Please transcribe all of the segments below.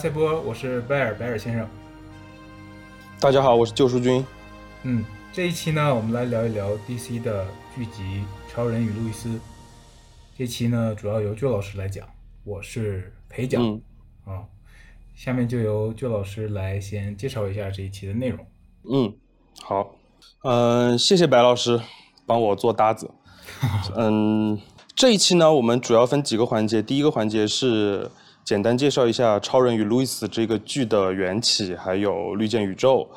赛波，我是贝尔，贝尔先生。大家好，我是救赎君。嗯，这一期呢，我们来聊一聊 DC 的剧集《超人与路易斯》。这期呢，主要由救老师来讲，我是陪讲。嗯啊，下面就由救老师来先介绍一下这一期的内容。嗯，好，嗯、谢谢白老师帮我做搭子。嗯，这一期呢，我们主要分几个环节。第一个环节是简单介绍一下《超人与路易斯》这个剧的缘起，还有绿箭宇宙。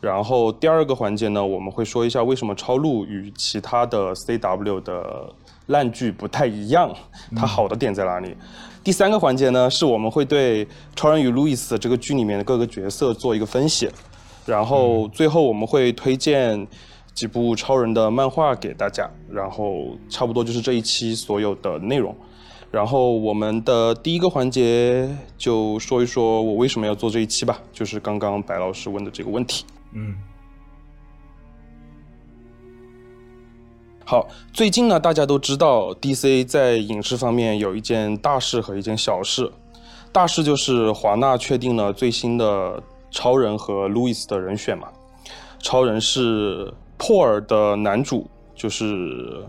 然后第二个环节呢，我们会说一下为什么超路与其他的 CW 的烂剧不太一样，它好的点在哪里？第三个环节呢，是我们会对《超人与路易斯》这个剧里面的各个角色做一个分析。然后最后我们会推荐几部超人的漫画给大家，然后差不多就是这一期所有的内容。然后我们的第一个环节就说一说我为什么要做这一期吧，就是刚刚白老师问的这个问题。嗯好，最近呢，大家都知道 DC 在影视方面有一件大事和一件小事。大事就是华纳确定了最新的超人和路易斯的人选嘛。超人是珀尔的男主，就是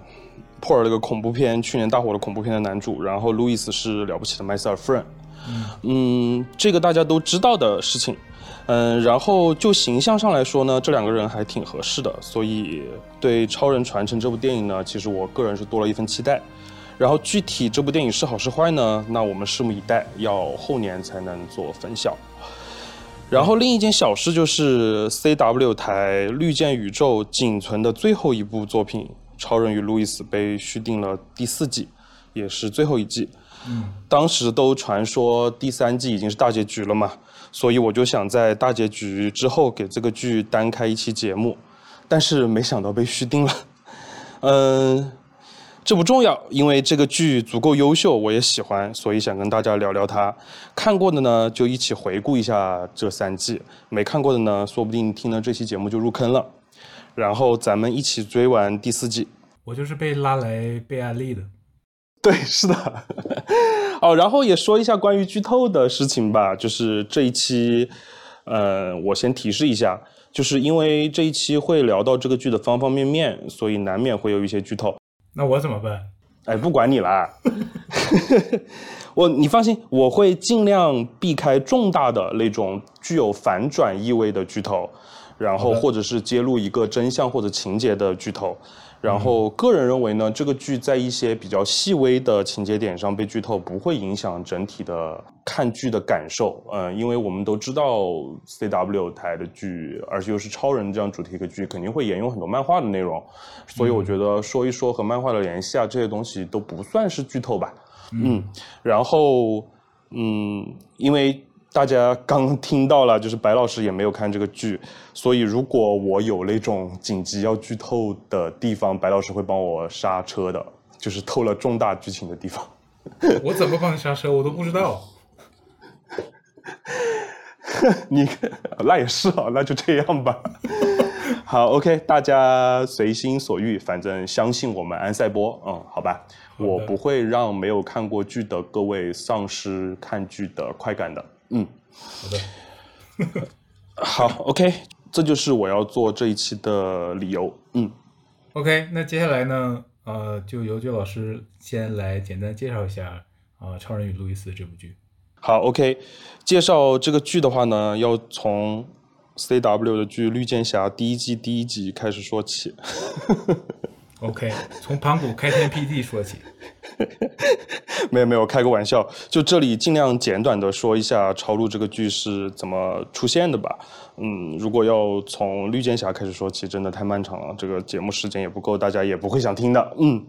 破了个恐怖片去年大火的恐怖片的男主，然后路易斯是了不起的麦瑟尔夫人。嗯，这个大家都知道的事情。嗯，然后就形象上来说呢，这两个人还挺合适的，所以对《超人传承》这部电影呢，其实我个人是多了一份期待。然后具体这部电影是好是坏呢？那我们拭目以待，要后年才能做分晓。然后另一件小事就是 CW 台绿箭宇宙仅存的最后一部作品《超人与路易斯》被续订了第四季，也是最后一季。当时都传说第三季已经是大结局了嘛，所以我就想在大结局之后给这个剧单开一期节目，但是没想到被续订了。嗯，这不重要，因为这个剧足够优秀，我也喜欢，所以想跟大家聊聊它。看过的呢，就一起回顾一下这三季；没看过的呢，说不定听了这期节目就入坑了。然后咱们一起追完第四季。我就是被拉来被安利的。对，是的。哦，然后也说一下关于剧透的事情吧。就是这一期，呃，我先提示一下，就是因为这一期会聊到这个剧的方方面面，所以难免会有一些剧透。那我怎么办？哎，不管你啦，我你放心，我会尽量避开重大的那种具有反转意味的剧透，然后或者是揭露一个真相或者情节的剧透。然后个人认为呢，这个剧在一些比较细微的情节点上被剧透，不会影响整体的看剧的感受。嗯、因为我们都知道 CW 台的剧，而且又是超人这样主题的剧，肯定会沿用很多漫画的内容，所以我觉得说一说和漫画的联系啊，这些东西都不算是剧透吧。嗯，然后嗯，因为大家刚听到了，就是白老师也没有看这个剧，所以如果我有那种紧急要剧透的地方，白老师会帮我刹车的，就是透了重大剧情的地方。我怎么帮你刹车？我都不知道。你那也是啊，那就这样吧。好，OK，大家随心所欲，反正相信我们安赛波，嗯，好吧，我不会让没有看过剧的各位丧失看剧的快感的，嗯，好的，好，OK，这就是我要做这一期的理由，嗯，OK，那接下来呢，呃，就由舅老师先来简单介绍一下啊，超人与路易斯》这部剧。好，OK，介绍这个剧的话呢，要从 CW 的剧《绿箭侠》第一季第一集开始说起。OK，从盘古开天辟地说起。没有没有，开个玩笑。就这里尽量简短的说一下《超路》这个剧是怎么出现的吧。嗯，如果要从绿箭侠开始说起，真的太漫长了，这个节目时间也不够，大家也不会想听的。嗯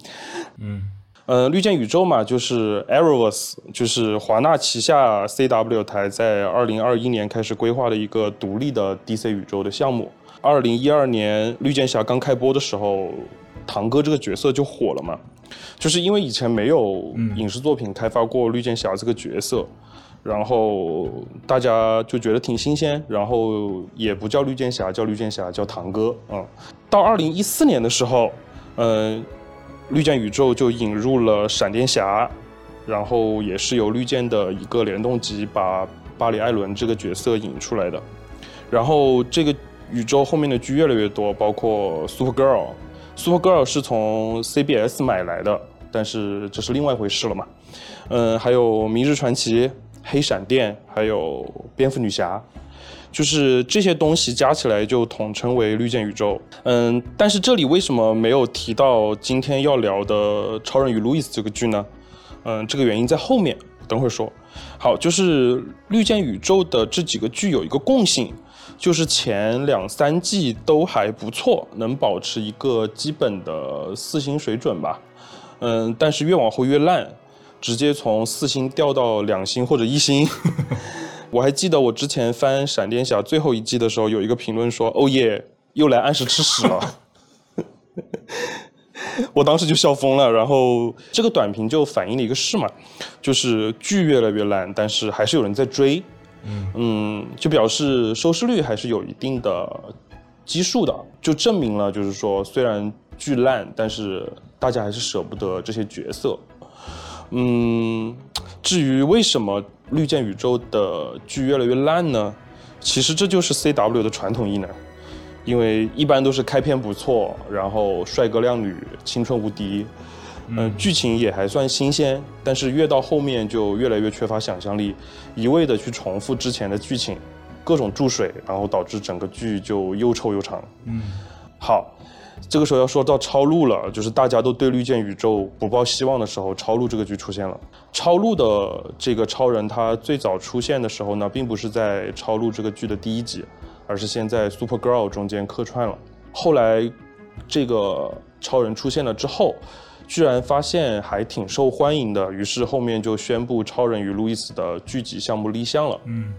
嗯呃，绿箭宇宙嘛，就是 Arrowverse，就是华纳旗下 CW 台在二零二一年开始规划的一个独立的 DC 宇宙的项目。二零一二年绿箭侠刚开播的时候，堂哥这个角色就火了嘛，就是因为以前没有影视作品开发过绿箭侠这个角色，然后大家就觉得挺新鲜，然后也不叫绿箭侠，叫绿箭侠，叫堂哥。嗯，到二零一四年的时候，嗯、绿箭宇宙就引入了闪电侠，然后也是由绿箭的一个联动机把巴里·艾伦这个角色引出来的。然后这个宇宙后面的剧越来越多，包括 Super Girl，Super Girl 是从 CBS 买来的，但是这是另外一回事了嘛。嗯，还有明日传奇、黑闪电，还有蝙蝠女侠。就是这些东西加起来就统称为绿箭宇宙。嗯，但是这里为什么没有提到今天要聊的《超人与路易斯》这个剧呢？嗯，这个原因在后面，等会儿说。好，就是绿箭宇宙的这几个剧有一个共性，就是前两三季都还不错，能保持一个基本的四星水准吧。嗯，但是越往后越烂，直接从四星掉到两星或者一星。我还记得我之前翻《闪电侠》最后一季的时候，有一个评论说：“哦耶，又来按时吃屎了。”我当时就笑疯了。然后这个短评就反映了一个事嘛，就是剧越来越烂，但是还是有人在追。嗯就表示收视率还是有一定的基数的，就证明了就是说，虽然剧烂，但是大家还是舍不得这些角色。嗯，至于为什么？绿箭宇宙的剧越来越烂呢，其实这就是 C W 的传统异能，因为一般都是开篇不错，然后帅哥靓女，青春无敌，嗯，剧情也还算新鲜，但是越到后面就越来越缺乏想象力，一味的去重复之前的剧情，各种注水，然后导致整个剧就又臭又长。嗯，好。这个时候要说到超录了，就是大家都对绿箭宇宙不抱希望的时候，超录这个剧出现了。超录的这个超人，他最早出现的时候呢，并不是在超录这个剧的第一集，而是先在 Super Girl 中间客串了。后来，这个超人出现了之后，居然发现还挺受欢迎的，于是后面就宣布超人与路易斯的剧集项目立项了。嗯，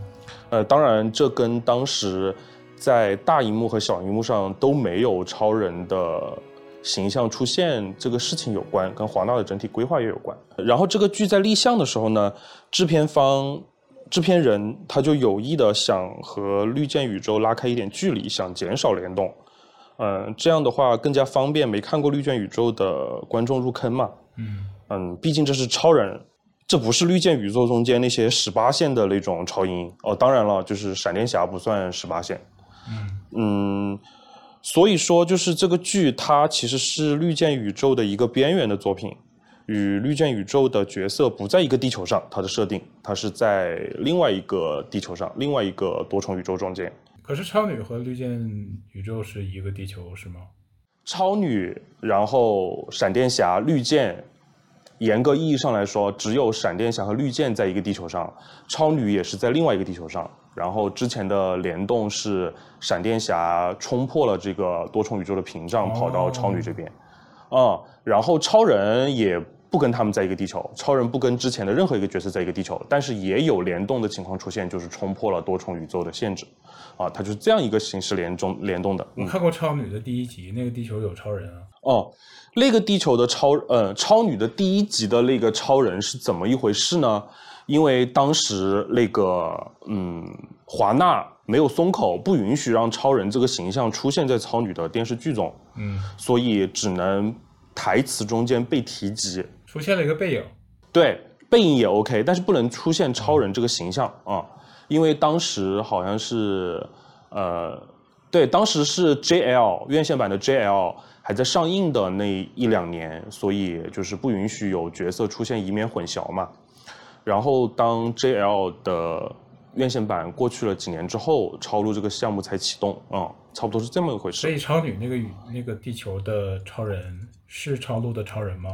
呃，当然这跟当时。在大荧幕和小荧幕上都没有超人的形象出现，这个事情有关，跟华纳的整体规划也有关。然后这个剧在立项的时候呢，制片方、制片人他就有意的想和绿箭宇宙拉开一点距离，想减少联动。嗯，这样的话更加方便没看过绿箭宇宙的观众入坑嘛。嗯嗯，毕竟这是超人，这不是绿箭宇宙中间那些十八线的那种超英哦。当然了，就是闪电侠不算十八线。嗯，所以说就是这个剧，它其实是绿箭宇宙的一个边缘的作品，与绿箭宇宙的角色不在一个地球上，它的设定，它是在另外一个地球上，另外一个多重宇宙中间。可是超女和绿箭宇宙是一个地球是吗？超女，然后闪电侠、绿箭，严格意义上来说，只有闪电侠和绿箭在一个地球上，超女也是在另外一个地球上。然后之前的联动是闪电侠冲破了这个多重宇宙的屏障，跑到超女这边，啊，然后超人也不跟他们在一个地球，超人不跟之前的任何一个角色在一个地球，但是也有联动的情况出现，就是冲破了多重宇宙的限制，啊，它就是这样一个形式联中联动的。我看过超女的第一集，那个地球有超人啊。哦，那个地球的超呃超女的第一集的那个超人是怎么一回事呢？因为当时那个嗯，华纳没有松口，不允许让超人这个形象出现在超女的电视剧中，嗯，所以只能台词中间被提及，出现了一个背影，对，背影也 OK，但是不能出现超人这个形象啊，因为当时好像是呃，对，当时是 JL 院线版的 JL 还在上映的那一两年，所以就是不允许有角色出现，以免混淆嘛。然后，当 JL 的院线版过去了几年之后，超路这个项目才启动，啊，差不多是这么一回事。所以，超女那个宇那个地球的超人是超路的超人吗？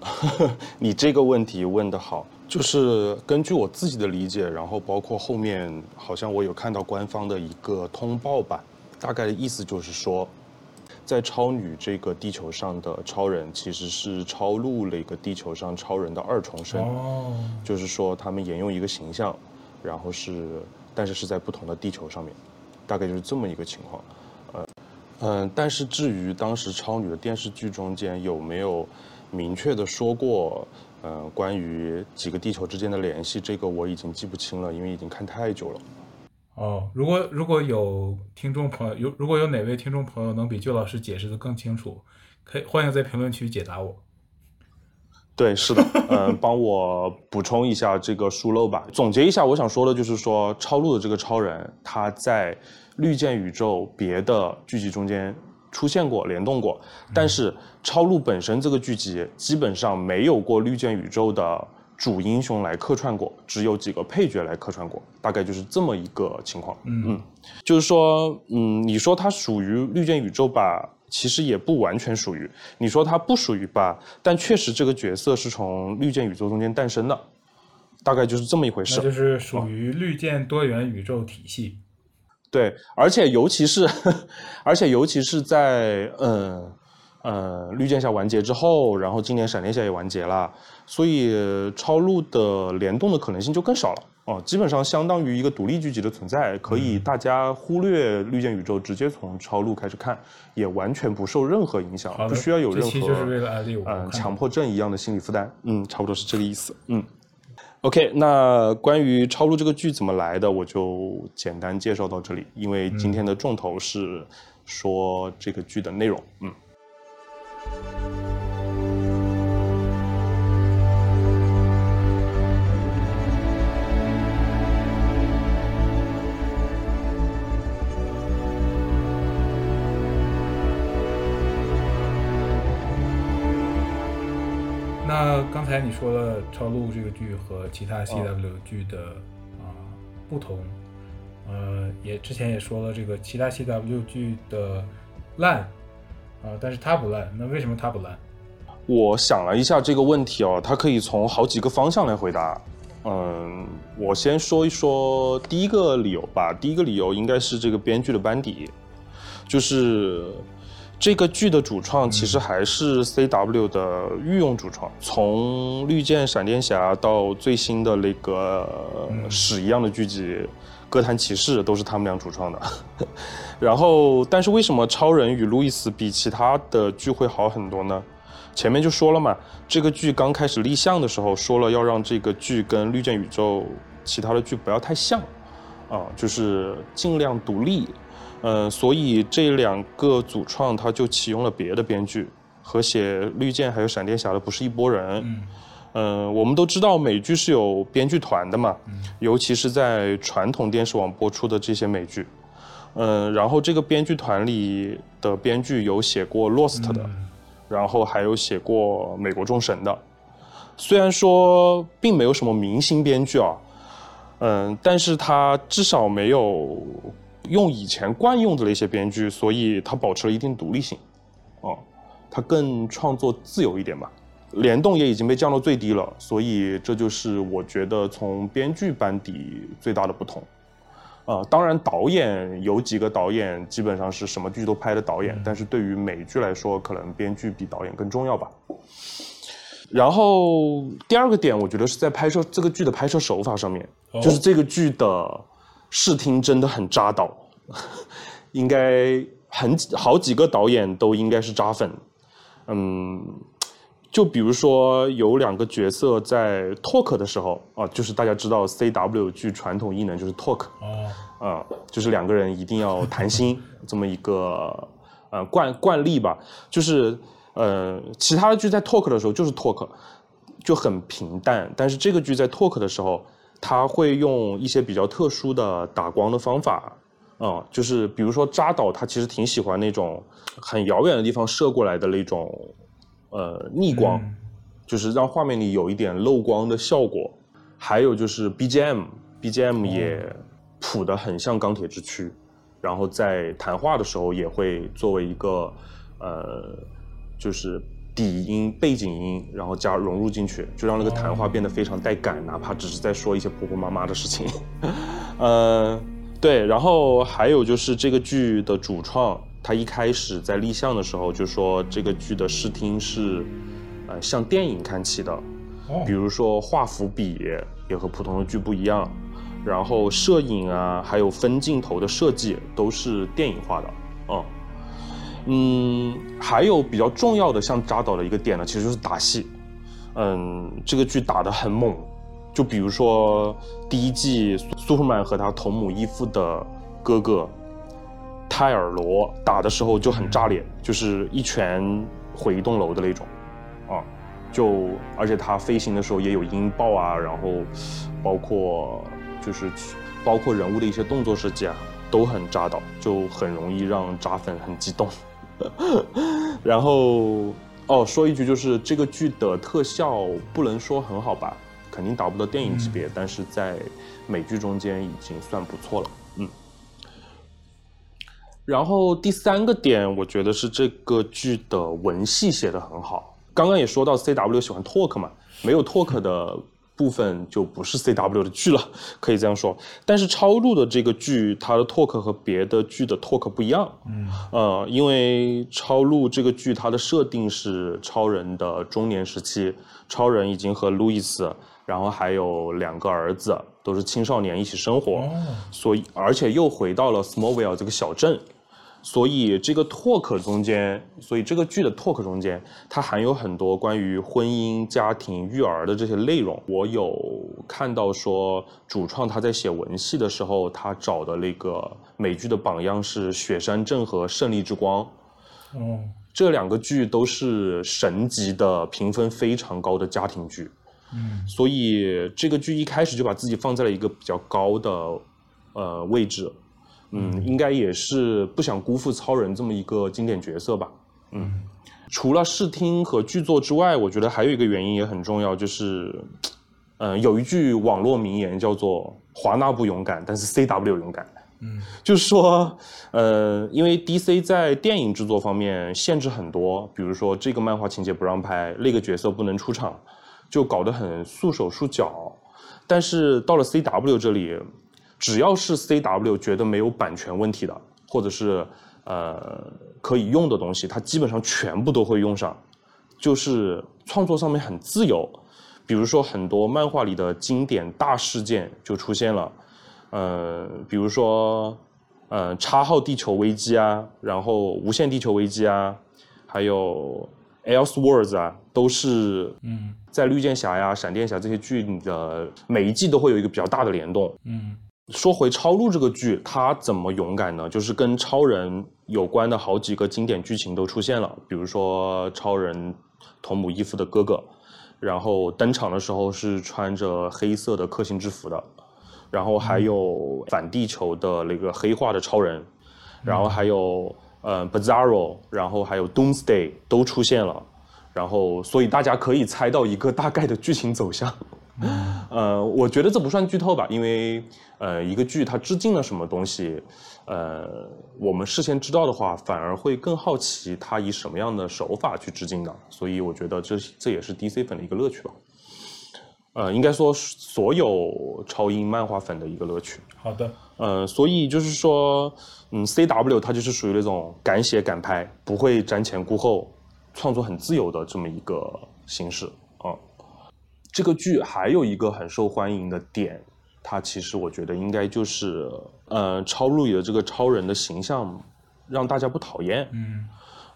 你这个问题问得好，就是根据我自己的理解，然后包括后面好像我有看到官方的一个通报吧，大概的意思就是说。在超女这个地球上的超人，其实是超路那个地球上超人的二重身，就是说他们沿用一个形象，然后是，但是是在不同的地球上面，大概就是这么一个情况。呃，嗯，但是至于当时超女的电视剧中间有没有明确的说过，呃，关于几个地球之间的联系，这个我已经记不清了，因为已经看太久了。哦，如果如果有听众朋友有如果有哪位听众朋友能比旧老师解释的更清楚，可以欢迎在评论区解答我。对，是的，嗯，帮我补充一下这个疏漏吧。总结一下，我想说的就是说，超路的这个超人，他在绿箭宇宙别的剧集中间出现过、联动过，但是超路本身这个剧集基本上没有过绿箭宇宙的主英雄来客串过，只有几个配角来客串过，大概就是这么一个情况。嗯，就是说，嗯，你说它属于绿箭宇宙吧？其实也不完全属于，你说它不属于吧？但确实这个角色是从绿箭宇宙中间诞生的，大概就是这么一回事。就是属于绿箭多元宇宙体系。对，而且尤其是，而且尤其是在嗯呃绿箭侠完结之后，然后今年闪电侠也完结了，所以超路的联动的可能性就更少了。哦，基本上相当于一个独立剧集的存在，可以大家忽略绿箭宇宙，直接从超路开始看，也完全不受任何影响，不需要有任何嗯强迫症一样的心理负担。嗯，差不多是这个意思。嗯，OK，那关于超录这个剧怎么来的，我就简单介绍到这里，因为今天的重头是说这个剧的内容。嗯。那刚才你说了超录这个剧和其他 CW 剧的啊不同，呃，也之前也说了这个其他 CW 剧的烂啊，但是它不烂，那为什么它不烂？我想了一下这个问题哦，它可以从好几个方向来回答。嗯，我先说一说第一个理由吧。第一个理由应该是这个编剧的班底，就是。这个剧的主创其实还是 CW 的御用主创，从绿箭、闪电侠到最新的那个屎一样的剧集《哥谭骑士》，都是他们俩主创的。然后，但是为什么超人与路易斯比其他的剧会好很多呢？前面就说了嘛，这个剧刚开始立项的时候说了要让这个剧跟绿箭宇宙其他的剧不要太像，啊，就是尽量独立。嗯，所以这两个主创他就启用了别的编剧，和写绿箭还有闪电侠的不是一拨人。嗯，我们都知道美剧是有编剧团的嘛，尤其是在传统电视网播出的这些美剧。嗯，然后这个编剧团里的编剧有写过《Lost》的，然后还有写过《美国众神》的。虽然说并没有什么明星编剧啊，嗯，但是他至少没有。用以前惯用的那些编剧，所以它保持了一定独立性，哦，它更创作自由一点吧。联动也已经被降到最低了，所以这就是我觉得从编剧班底最大的不同。呃，当然导演有几个导演基本上是什么剧都拍的导演，但是对于美剧来说，可能编剧比导演更重要吧。然后第二个点，我觉得是在拍摄这个剧的拍摄手法上面，就是这个剧的。视听真的很扎导，应该很好几个导演都应该是扎粉。嗯，就比如说有两个角色在 talk 的时候啊，就是大家知道 CW 剧传统异能就是 talk，啊，就是两个人一定要谈心 这么一个呃惯惯例吧。就是呃其他的剧在 talk 的时候就是 talk，就很平淡，但是这个剧在 talk 的时候。他会用一些比较特殊的打光的方法，啊，就是比如说扎导，他其实挺喜欢那种很遥远的地方射过来的那种，呃，逆光，就是让画面里有一点漏光的效果。还有就是 BGM，BGM 也谱的很像钢铁之躯，然后在谈话的时候也会作为一个，呃，就是。底音、背景音，然后加融入进去，就让那个谈话变得非常带感，哪怕只是在说一些婆婆妈妈的事情。呃，对，然后还有就是这个剧的主创，他一开始在立项的时候就说这个剧的视听是，呃，像电影看齐的，比如说画幅比也和普通的剧不一样，然后摄影啊，还有分镜头的设计都是电影化的，嗯。嗯，还有比较重要的像扎导的一个点呢，其实就是打戏。嗯，这个剧打得很猛，就比如说第一季苏弗曼和他同母异父的哥哥泰尔罗打的时候就很炸裂，就是一拳毁一栋楼的那种，啊，就而且他飞行的时候也有音爆啊，然后包括就是包括人物的一些动作设计啊，都很扎导，就很容易让扎粉很激动。然后哦，说一句就是这个剧的特效不能说很好吧，肯定达不到电影级别，但是在美剧中间已经算不错了。嗯。然后第三个点，我觉得是这个剧的文戏写得很好。刚刚也说到 C W 喜欢 talk 嘛，没有 talk 的部分就不是 C W 的剧了，可以这样说。但是超录的这个剧，它的 talk 和别的剧的 talk 不一样。嗯，呃，因为超录这个剧它的设定是超人的中年时期，超人已经和路易斯，然后还有两个儿子，都是青少年一起生活，所以而且又回到了 Smallville 这个小镇。所以这个 talk 中间，所以这个剧的 talk 中间，它含有很多关于婚姻、家庭、育儿的这些内容。我有看到说，主创他在写文戏的时候，他找的那个美剧的榜样是《雪山镇》和《胜利之光》。嗯，这两个剧都是神级的、评分非常高的家庭剧。嗯，所以这个剧一开始就把自己放在了一个比较高的呃位置。嗯，应该也是不想辜负超人这么一个经典角色吧。嗯，除了视听和剧作之外，我觉得还有一个原因也很重要，就是，嗯，有一句网络名言叫做“华纳不勇敢，但是 C W 勇敢”。嗯，就是说，呃，因为 D C 在电影制作方面限制很多，比如说这个漫画情节不让拍，那个角色不能出场，就搞得很束手束脚。但是到了 C W 这里。只要是 C W 觉得没有版权问题的，或者是呃可以用的东西，它基本上全部都会用上，就是创作上面很自由。比如说很多漫画里的经典大事件就出现了，呃，比如说呃叉号地球危机啊，然后无限地球危机啊，还有 Elseworlds 啊，都是嗯在绿箭侠呀、闪电侠这些剧里的每一季都会有一个比较大的联动，嗯。说回超路这个剧，它怎么勇敢呢？就是跟超人有关的好几个经典剧情都出现了，比如说超人同母异父的哥哥，然后登场的时候是穿着黑色的克星制服的，然后还有反地球的那个黑化的超人，然后还有呃 Bizarro，然后还有 Doomsday 都出现了，然后所以大家可以猜到一个大概的剧情走向。呃，我觉得这不算剧透吧，因为呃，一个剧它致敬了什么东西，呃，我们事先知道的话，反而会更好奇它以什么样的手法去致敬的，所以我觉得这这也是 DC 粉的一个乐趣吧。呃，应该说所有超英漫画粉的一个乐趣。好的。呃，所以就是说，嗯，CW 它就是属于那种敢写敢拍，不会瞻前顾后，创作很自由的这么一个形式。这个剧还有一个很受欢迎的点，它其实我觉得应该就是，呃，超路里的这个超人的形象让大家不讨厌。嗯，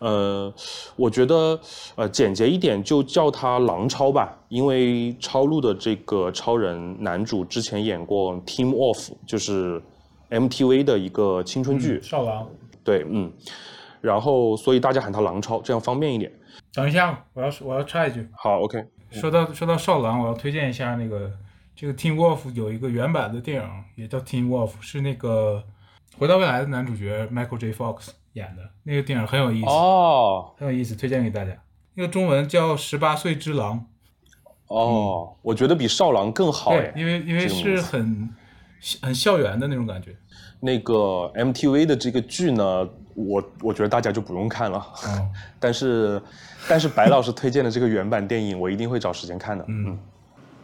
呃，我觉得，呃，简洁一点就叫他狼超吧，因为超路的这个超人男主之前演过《Team Off》，就是 MTV 的一个青春剧。少狼。对，嗯，然后所以大家喊他狼超，这样方便一点。等一下，我要我要插一句。好，OK。说到说到少狼，我要推荐一下那个这个 Team Wolf 有一个原版的电影，也叫 Team Wolf，是那个回到未来的男主角 Michael J. Fox 演的那个电影很有意思哦，很有意思，推荐给大家。那个中文叫《十八岁之狼》。哦，我觉得比少狼更好对，因为因为是很很校园的那种感觉。那个 MTV 的这个剧呢，我我觉得大家就不用看了，但是。但是白老师推荐的这个原版电影，我一定会找时间看的。嗯，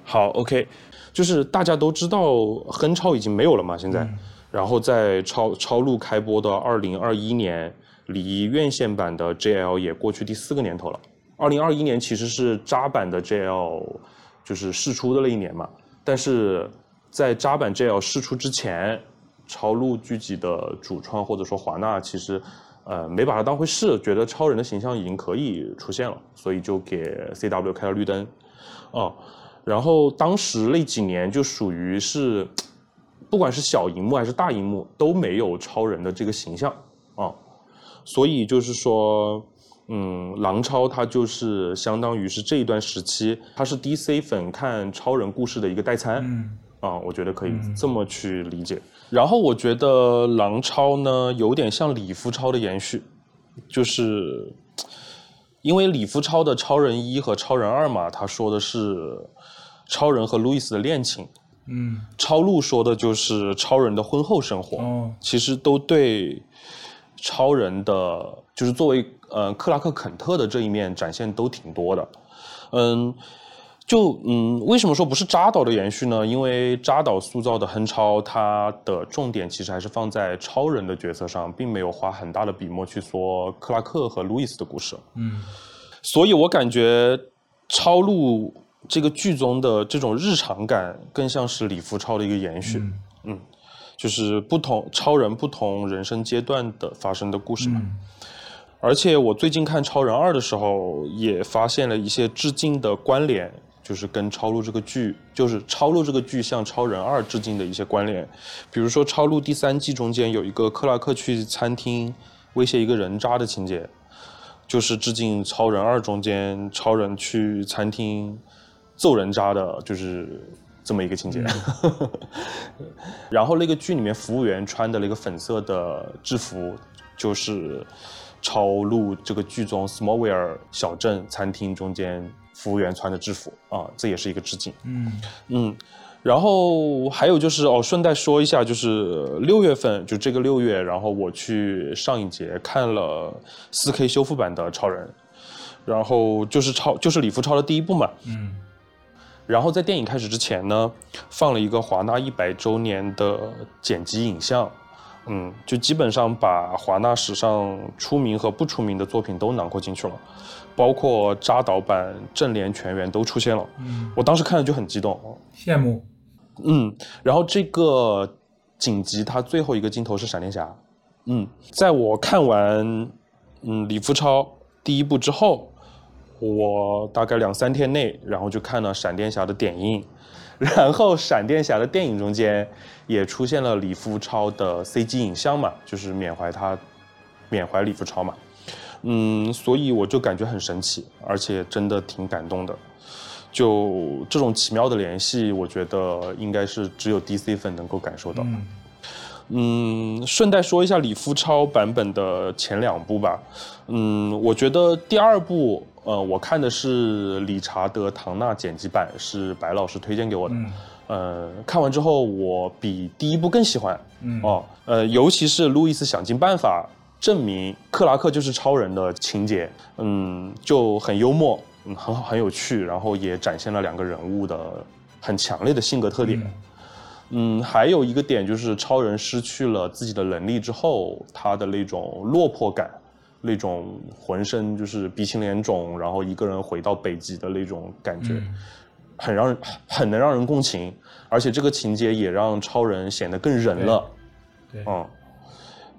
好，OK，就是大家都知道亨超已经没有了嘛，现在，然后在超超录开播的二零二一年，离院线版的 JL 也过去第四个年头了。二零二一年其实是扎版的 JL 就是试出的那一年嘛，但是在扎版 JL 试出之前，超路剧集的主创或者说华纳其实。呃，没把它当回事，觉得超人的形象已经可以出现了，所以就给 C W 开了绿灯，哦，然后当时那几年就属于是，不管是小荧幕还是大荧幕都没有超人的这个形象啊，所以就是说，嗯，狼超它就是相当于是这一段时期，它是 DC 粉看超人故事的一个代餐。嗯啊，我觉得可以这么去理解。然后我觉得狼超呢，有点像李夫超的延续，就是因为李夫超的超人一和超人二嘛，他说的是超人和路易斯的恋情，嗯超路说的就是超人的婚后生活。哦其实都对超人的，就是作为呃克拉克肯特的这一面展现都挺多的。嗯，就嗯，为什么说不是扎导的延续呢？因为扎导塑造的亨超，他的重点其实还是放在超人的角色上，并没有花很大的笔墨去说克拉克和路易斯的故事。嗯所以我感觉超路这个剧中的这种日常感，更像是李福超的一个延续。嗯就是不同超人不同人生阶段的发生的故事嘛。嗯而且我最近看《超人二》的时候，也发现了一些致敬的关联，就是跟《超录》这个剧，就是《超录》这个剧向《超人二》致敬的一些关联。比如说，《超录》第三季中间有一个克拉克去餐厅威胁一个人渣的情节，就是致敬《超人二》中间超人去餐厅揍人渣的，就是这么一个情节。然后那个剧里面服务员穿的那个粉色的制服，就是超路这个剧中 Smallville 小镇餐厅中间服务员穿的制服啊，这也是一个致敬。嗯。嗯，然后还有就是哦，顺带说一下，就是六月份就这个六月，然后我去上影节看了四 K 修复版的超人，然后就是超就是李富超的第一部嘛，嗯。然后在电影开始之前呢，放了一个华纳一百周年的剪辑影像，嗯，就基本上把华纳史上出名和不出名的作品都囊括进去了，包括扎导版、正联全员都出现了。嗯，我当时看了就很激动，羡慕。嗯，然后这个紧急它最后一个镜头是闪电侠，嗯，在我看完嗯李福超第一部之后，我大概两三天内，然后就看了闪电侠的点映，然后闪电侠的电影中间也出现了李福超的 CG 影像嘛，就是缅怀他缅怀李福超嘛，嗯，所以我就感觉很神奇，而且真的挺感动的。就这种奇妙的联系，我觉得应该是只有 DC 粉能够感受到。嗯嗯，顺带说一下李夫超版本的前两部吧。嗯，我觉得第二部，呃，我看的是理查德·唐纳剪辑版，是白老师推荐给我的。嗯呃，看完之后，我比第一部更喜欢。嗯哦，呃，尤其是路易斯想尽办法证明克拉克就是超人的情节，嗯，就很幽默，嗯，很好，很有趣，然后也展现了两个人物的很强烈的性格特点。嗯，还有一个点就是超人失去了自己的能力之后，他的那种落魄感，那种浑身就是鼻青脸肿，然后一个人回到北极的那种感觉，嗯。很让人很能让人共情，而且这个情节也让超人显得更人了。对，嗯，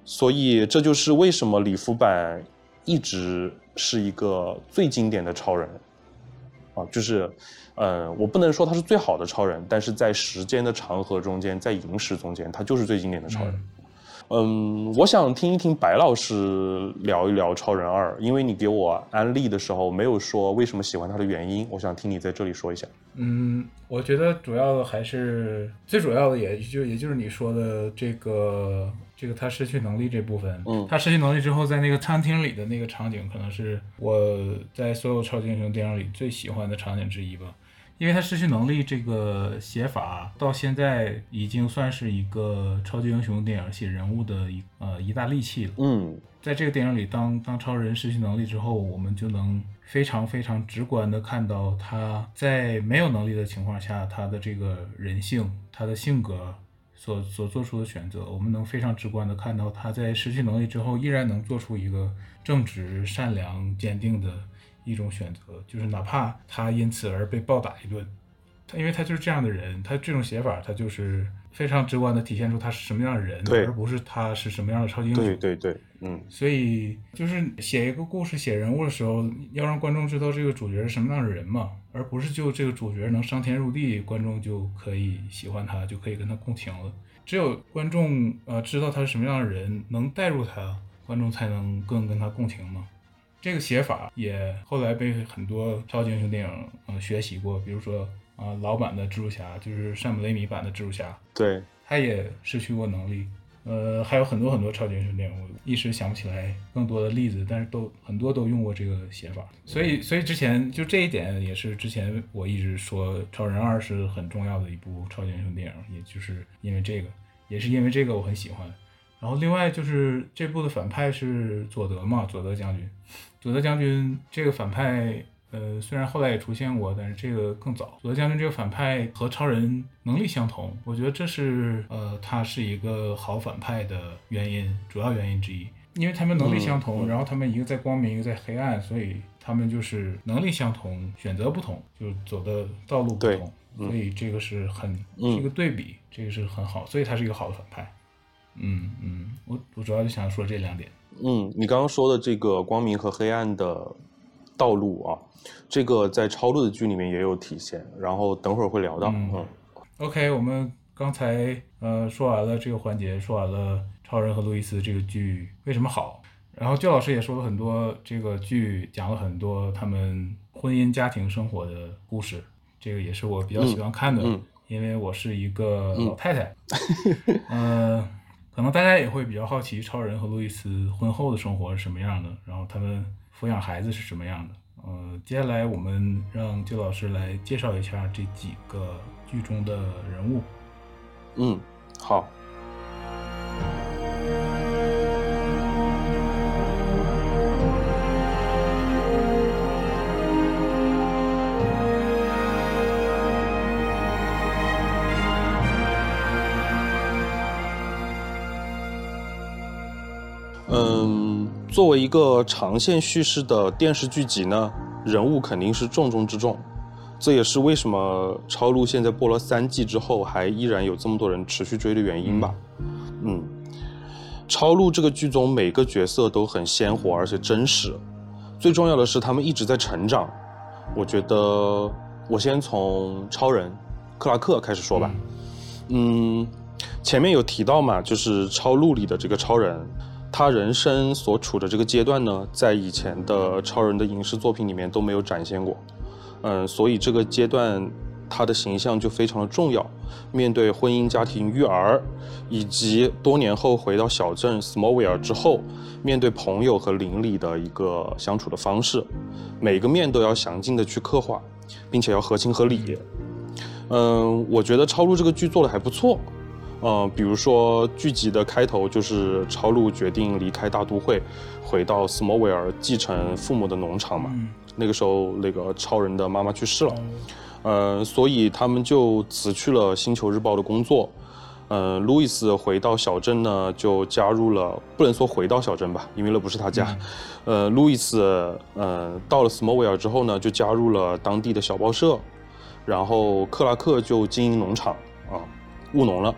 所以这就是为什么李福版一直是一个最经典的超人啊，就是，呃，我不能说他是最好的超人，但是在时间的长河中间，在影史中间，他就是最经典的超人。嗯，我想听一听白老师聊一聊《超人二》，因为你给我安利的时候没有说为什么喜欢他的原因，我想听你在这里说一下。嗯，我觉得主要的还是最主要的，也就也就是你说的这个这个他失去能力这部分。嗯他失去能力之后，在那个餐厅里的那个场景，可能是我在所有超级英雄电影里最喜欢的场景之一吧。因为他失去能力这个写法到现在已经算是一个超级英雄电影写人物的一呃一大利器了。嗯在这个电影里，当当超人失去能力之后，我们就能非常非常直观的看到他在没有能力的情况下，他的这个人性、他的性格所所做出的选择，我们能非常直观的看到他在失去能力之后，依然能做出一个正直、善良、坚定的一种选择，就是哪怕他因此而被暴打一顿，他因为他就是这样的人，他这种写法，他就是非常直观的体现出他是什么样的人，对而不是他是什么样的超级英雄。对对对，嗯所以就是写一个故事、写人物的时候，要让观众知道这个主角是什么样的人嘛，而不是就这个主角能上天入地，观众就可以喜欢他，就可以跟他共情了。只有观众呃知道他是什么样的人，能带入他，观众才能更跟他共情嘛。这个写法也后来被很多超级英雄电影嗯学习过，比如说啊老版的蜘蛛侠，就是山姆雷米版的蜘蛛侠，对，他也失去过能力。呃，还有很多很多超级英雄电影，我一时想不起来更多的例子，但是都很多都用过这个写法。所以，所以之前就这一点也是之前我一直说，超人二是很重要的一部超级英雄电影，也就是因为这个，也是因为这个我很喜欢。然后另外就是这部的反派是佐德嘛，佐德将军，佐德将军这个反派。呃，虽然后来也出现过，但是这个更早。佐德将军这个反派和超人能力相同，我觉得这是呃，他是一个好反派的原因，主要原因之一。因为他们能力相同，然后他们一个在光明，一个在黑暗，所以他们就是能力相同，选择不同，就走的道路不同，所以这个是很是一个对比，这个是很好，所以他是一个好的反派。嗯嗯，我我主要就想说这两点。嗯，你刚刚说的这个光明和黑暗的道路啊。这个在超度的剧里面也有体现，然后等会儿会聊到。嗯，OK，我们刚才呃说完了这个环节，说完了超人和路易斯这个剧为什么好，然后焦老师也说了很多这个剧讲了很多他们婚姻家庭生活的故事，这个也是我比较喜欢看的，因为我是一个老太太。嗯，可能大家也会比较好奇超人和路易斯婚后的生活是什么样的，然后他们抚养孩子是什么样的。呃，接下来我们让焦老师来介绍一下这几个剧中的人物。嗯，好。作为一个长线叙事的电视剧集呢，人物肯定是重中之重，这也是为什么超路现在播了三季之后还依然有这么多人持续追的原因吧。嗯，超路这个剧中每个角色都很鲜活而且真实，最重要的是他们一直在成长。我觉得我先从超人克拉克开始说吧。嗯，前面有提到嘛，就是超路里的这个超人。他人生所处的这个阶段呢，在以前的超人的影视作品里面都没有展现过，嗯，所以这个阶段他的形象就非常的重要。面对婚姻、家庭、育儿，以及多年后回到小镇 Smallville 之后，面对朋友和邻里的一个相处的方式，每个面都要详尽的去刻画，并且要合情合理。嗯，我觉得超入这个剧做的还不错。呃，比如说剧集的开头就是超路决定离开大都会，回到斯莫维尔继承父母的农场嘛。那个时候，那个超人的妈妈去世了，呃，所以他们就辞去了星球日报的工作。呃，路易斯回到小镇呢，就加入了，不能说回到小镇吧，因为那不是他家。呃，路易斯，呃，到了斯莫维尔之后呢，就加入了当地的小报社，然后克拉克就经营农场啊，务农了。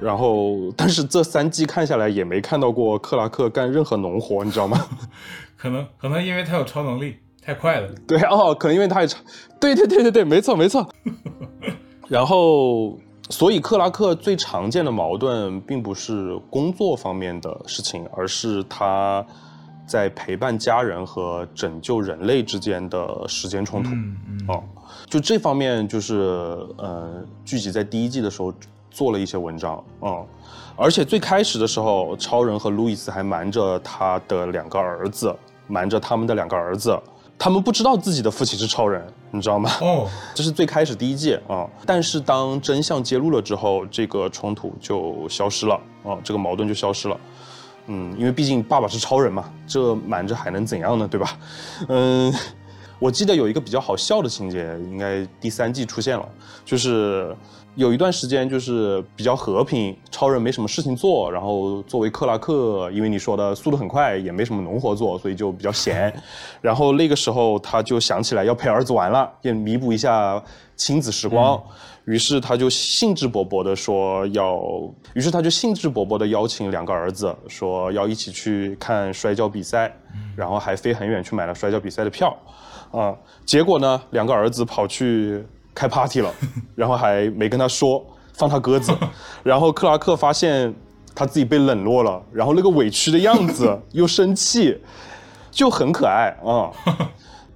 然后，但是这三季看下来也没看到过克拉克干任何农活，你知道吗？可能可能因为他有超能力，太快了。对哦，可能因为他也超，对对对对对，没错没错。然后，所以克拉克最常见的矛盾并不是工作方面的事情，而是他在陪伴家人和拯救人类之间的时间冲突。嗯嗯。哦，就这方面，就是呃，剧集在第一季的时候。做了一些文章，嗯，而且最开始的时候，超人和路易斯还瞒着他的两个儿子，瞒着他们的两个儿子，他们不知道自己的父亲是超人，你知道吗？哦，这是最开始第一季啊。但是当真相揭露了之后，这个冲突就消失了，啊，这个矛盾就消失了，嗯，因为毕竟爸爸是超人嘛，这瞒着还能怎样呢，对吧？嗯，我记得有一个比较好笑的情节，应该第三季出现了，就是。有一段时间就是比较和平，超人没什么事情做，然后作为克拉克，因为你说的速度很快，也没什么农活做，所以就比较闲。然后那个时候他就想起来要陪儿子玩了，也弥补一下亲子时光。于是他就兴致勃勃的说要，于是他就兴致勃勃的邀请两个儿子说要一起去看摔跤比赛，然后还飞很远去买了摔跤比赛的票。啊，结果呢，两个儿子跑去。开 party 了，然后还没跟他说放他鸽子，然后克拉克发现他自己被冷落了，然后那个委屈的样子 又生气，就很可爱啊。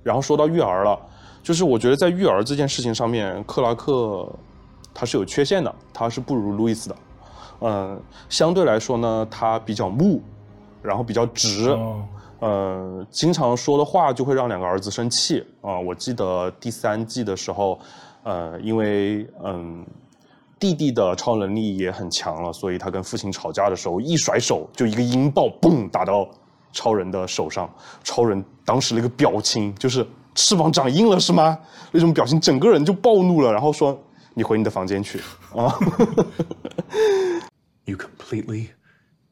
然后说到育儿了，就是我觉得在育儿这件事情上面，克拉克他是有缺陷的，他是不如路易斯的。嗯，相对来说呢，他比较木，然后比较直，哦呃，经常说的话就会让两个儿子生气啊、我记得第三季的时候，呃，因为嗯。弟弟的超能力也很强了，所以他跟父亲吵架的时候，一甩手就一个音爆，嘣打到超人的手上。超人当时那个表情就是翅膀长硬了是吗？那种表情，整个人就暴怒了，然后说：“你回你的房间去啊！” You completely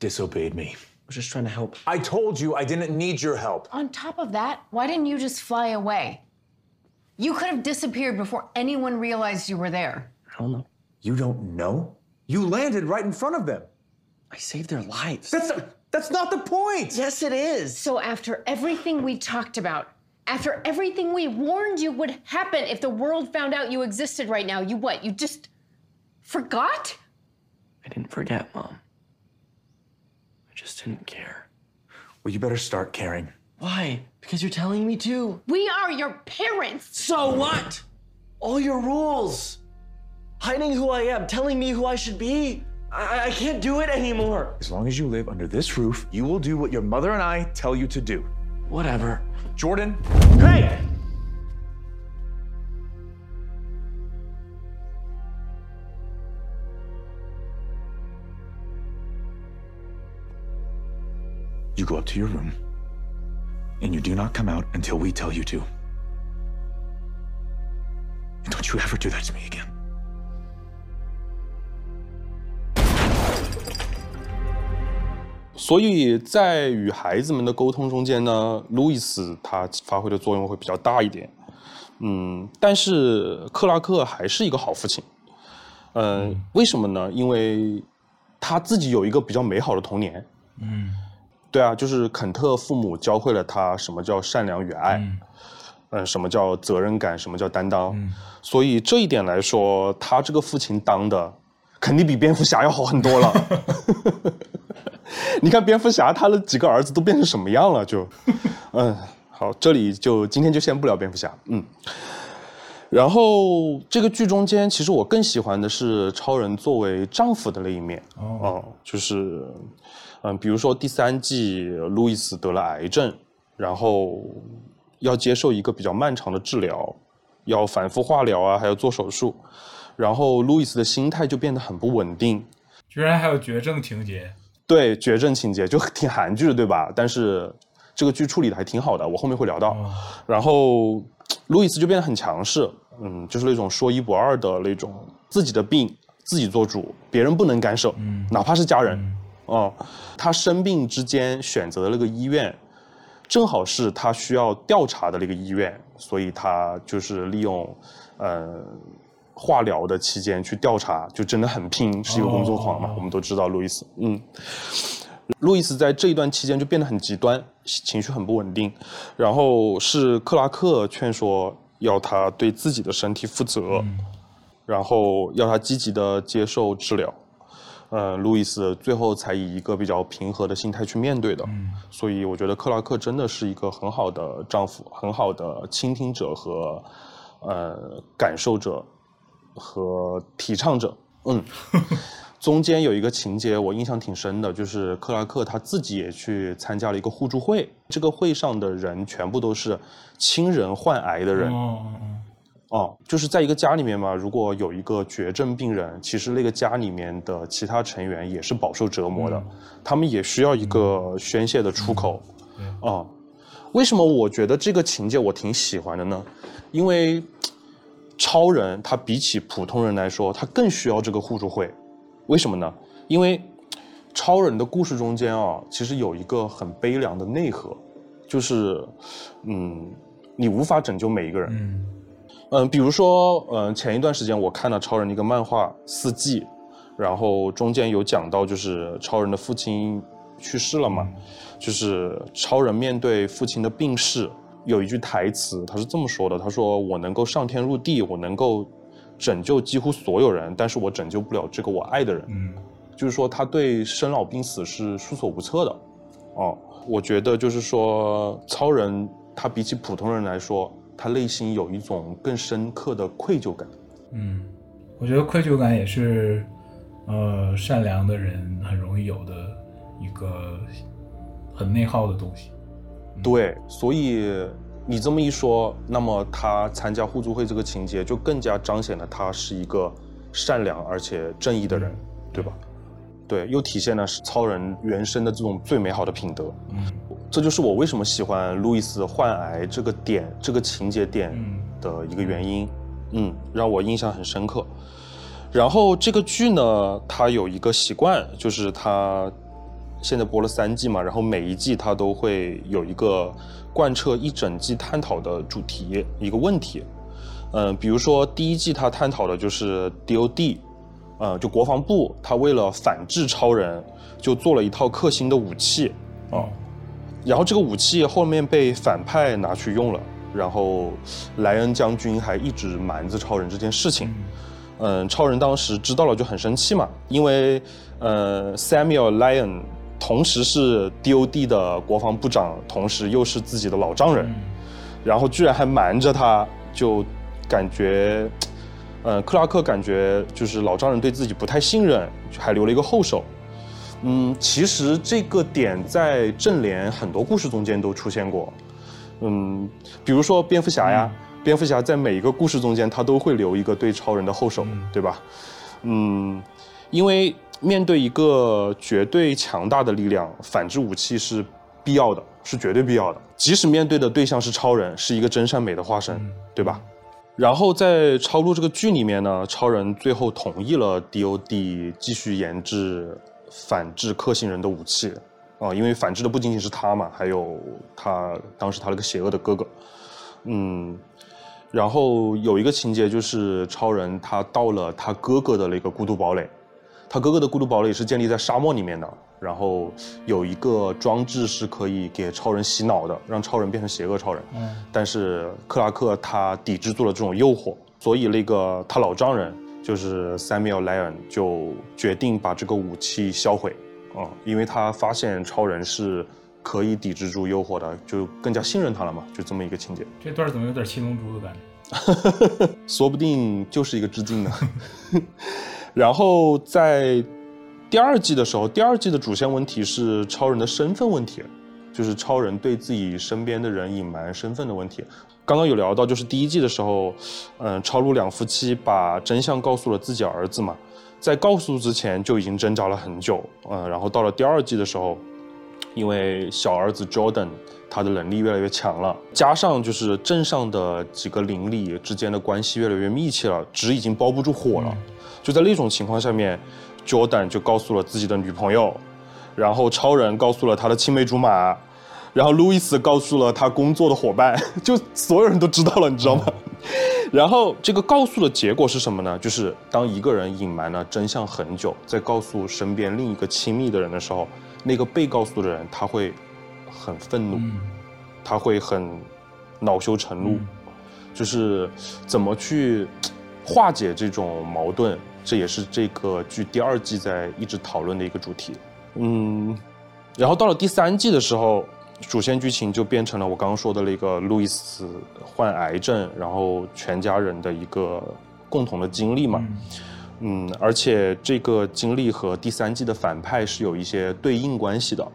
disobeyed me. Was just trying to help. I told you I didn't need your help. On top of that, why didn't you just fly away? You could have disappeared before anyone realized you were there. I don't know. You don't know? You landed right in front of them. I saved their lives. That's that's not the point. yes, it is. So, after everything we talked about, after everything we warned you would happen if the world found out you existed right now, you what? You just forgot? I didn't forget, Mom. I just didn't care. Well, you better start caring. Why? Because you're telling me to. We are your parents. So what? All your rules. Hiding who I am, telling me who I should be. I, I can't do it anymore. As long as you live under this roof, you will do what your mother and I tell you to do. Whatever. Jordan. Hey! You go up to your room, and you do not come out until we tell you to. And don't you ever do that to me again. 所以在与孩子们的沟通中间呢，路易斯他发挥的作用会比较大一点。嗯，但是克拉克还是一个好父亲。嗯，为什么呢？因为他自己有一个比较美好的童年。嗯对啊，就是肯特父母教会了他什么叫善良与爱，嗯、什么叫责任感，什么叫担当。所以这一点来说，他这个父亲当的肯定比蝙蝠侠要好很多了。你看蝙蝠侠他的几个儿子都变成什么样了？就，嗯，好，这里就今天就先不聊蝙蝠侠，嗯。然后这个剧中间，其实我更喜欢的是超人作为丈夫的那一面，哦嗯，就是，嗯，比如说第三季，路易斯得了癌症，然后要接受一个比较漫长的治疗，要反复化疗啊，还要做手术，然后路易斯的心态就变得很不稳定，居然还有绝症情节。对，绝症情节就挺韩剧的，对吧？但是这个剧处理的还挺好的，我后面会聊到。哦然后路易斯就变得很强势，嗯，就是那种说一不二的那种，自己的病自己做主，别人不能干涉，嗯哪怕是家人。哦、他生病之间选择的那个医院，正好是他需要调查的那个医院，所以他就是利用，呃。化疗的期间去调查，就真的很拼，是一个工作狂嘛。哦我们都知道路易斯，嗯，路易斯在这一段期间就变得很极端，情绪很不稳定，然后是克拉克劝说要他对自己的身体负责，然后要他积极的接受治疗。呃，路易斯最后才以一个比较平和的心态去面对的，所以我觉得克拉克真的是一个很好的丈夫，很好的倾听者和呃感受者和提倡者。嗯，中间有一个情节我印象挺深的，就是克拉克他自己也去参加了一个互助会，这个会上的人全部都是亲人患癌的人。哦哦哦，就是在一个家里面嘛，如果有一个绝症病人，其实那个家里面的其他成员也是饱受折磨的，他们也需要一个宣泄的出口。对啊、为什么我觉得这个情节我挺喜欢的呢？因为超人他比起普通人来说，他更需要这个互助会。为什么呢？因为超人的故事中间啊，其实有一个很悲凉的内核，就是，嗯，你无法拯救每一个人。嗯嗯，比如说，嗯，前一段时间我看了超人的一个漫画《四季》，然后中间有讲到，就是超人的父亲去世了嘛，就是超人面对父亲的病逝，有一句台词，他是这么说的：“他说我能够上天入地，我能够拯救几乎所有人，但是我拯救不了这个我爱的人。”嗯就是说他对生老病死是束手无策的，哦，我觉得就是说，超人他比起普通人来说，他内心有一种更深刻的愧疚感。嗯，我觉得愧疚感也是，呃，善良的人很容易有的一个很内耗的东西。对，所以你这么一说，那么他参加互助会这个情节就更加彰显了他是一个善良而且正义的人，对吧？对，又体现了是超人原生的这种最美好的品德。嗯，这就是我为什么喜欢路易斯患癌这个点、这个情节点嗯的一个原因。嗯，让我印象很深刻。然后这个剧呢，它有一个习惯，就是它现在播了三季嘛，然后每一季它都会有一个贯彻一整季探讨的主题，一个问题。嗯，比如说第一季它探讨的就是 DOD，呃，就国防部，它为了反制超人，就做了一套克星的武器啊。然后这个武器后面被反派拿去用了，然后莱恩将军还一直瞒着超人这件事情。嗯，超人当时知道了就很生气嘛，因为呃，Samuel Lyon 同时是 DOD 的国防部长，同时又是自己的老丈人，然后居然还瞒着他，就感觉，呃，克拉克感觉就是老丈人对自己不太信任，还留了一个后手。嗯，其实这个点在正联很多故事中间都出现过。嗯，比如说蝙蝠侠呀，蝙蝠侠在每一个故事中间他都会留一个对超人的后手，对吧？嗯，因为面对一个绝对强大的力量，反制武器是必要的，是绝对必要的。即使面对的对象是超人，是一个真善美的化身，对吧？然后在超路这个剧里面呢，超人最后同意了 DOD 继续研制反制克星人的武器。啊，因为反制的不仅仅是他嘛，还有他当时他那个邪恶的哥哥，嗯，然后有一个情节就是超人他到了他哥哥的那个孤独堡垒，他哥哥的孤独堡垒是建立在沙漠里面的，然后有一个装置是可以给超人洗脑的，让超人变成邪恶超人。嗯。但是克拉克他抵制住了这种诱惑，所以那个他老丈人就是 Samuel Lyon 就决定把这个武器销毁，啊、因为他发现超人是可以抵制住诱惑的，就更加信任他了嘛，就这么一个情节，这段怎么有点七龙珠的感觉？说不定就是一个致敬呢。然后在第二季的时候，第二季的主线问题是超人的身份问题，就是超人对自己身边的人隐瞒身份的问题。刚刚有聊到，就是第一季的时候，嗯，超路两夫妻把真相告诉了自己儿子嘛，在告诉之前就已经挣扎了很久，嗯，然后到了第二季的时候，因为小儿子 Jordan 他的能力越来越强了，加上就是镇上的几个邻里之间的关系越来越密切了，纸已经包不住火了。就在那种情况下面，Jordan 就告诉了自己的女朋友，然后超人告诉了他的青梅竹马，然后路易斯告诉了他工作的伙伴，就所有人都知道了，你知道吗？然后这个告诉的结果是什么呢？就是当一个人隐瞒了真相很久，在告诉身边另一个亲密的人的时候，那个被告诉的人他会很愤怒，他会很恼羞成怒，就是怎么去化解这种矛盾，这也是这个剧第二季在一直讨论的一个主题。嗯，然后到了第三季的时候，主线剧情就变成了我刚刚说的那个路易斯患癌症，然后全家人的一个共同的经历嘛。嗯，而且这个经历和第三季的反派是有一些对应关系的。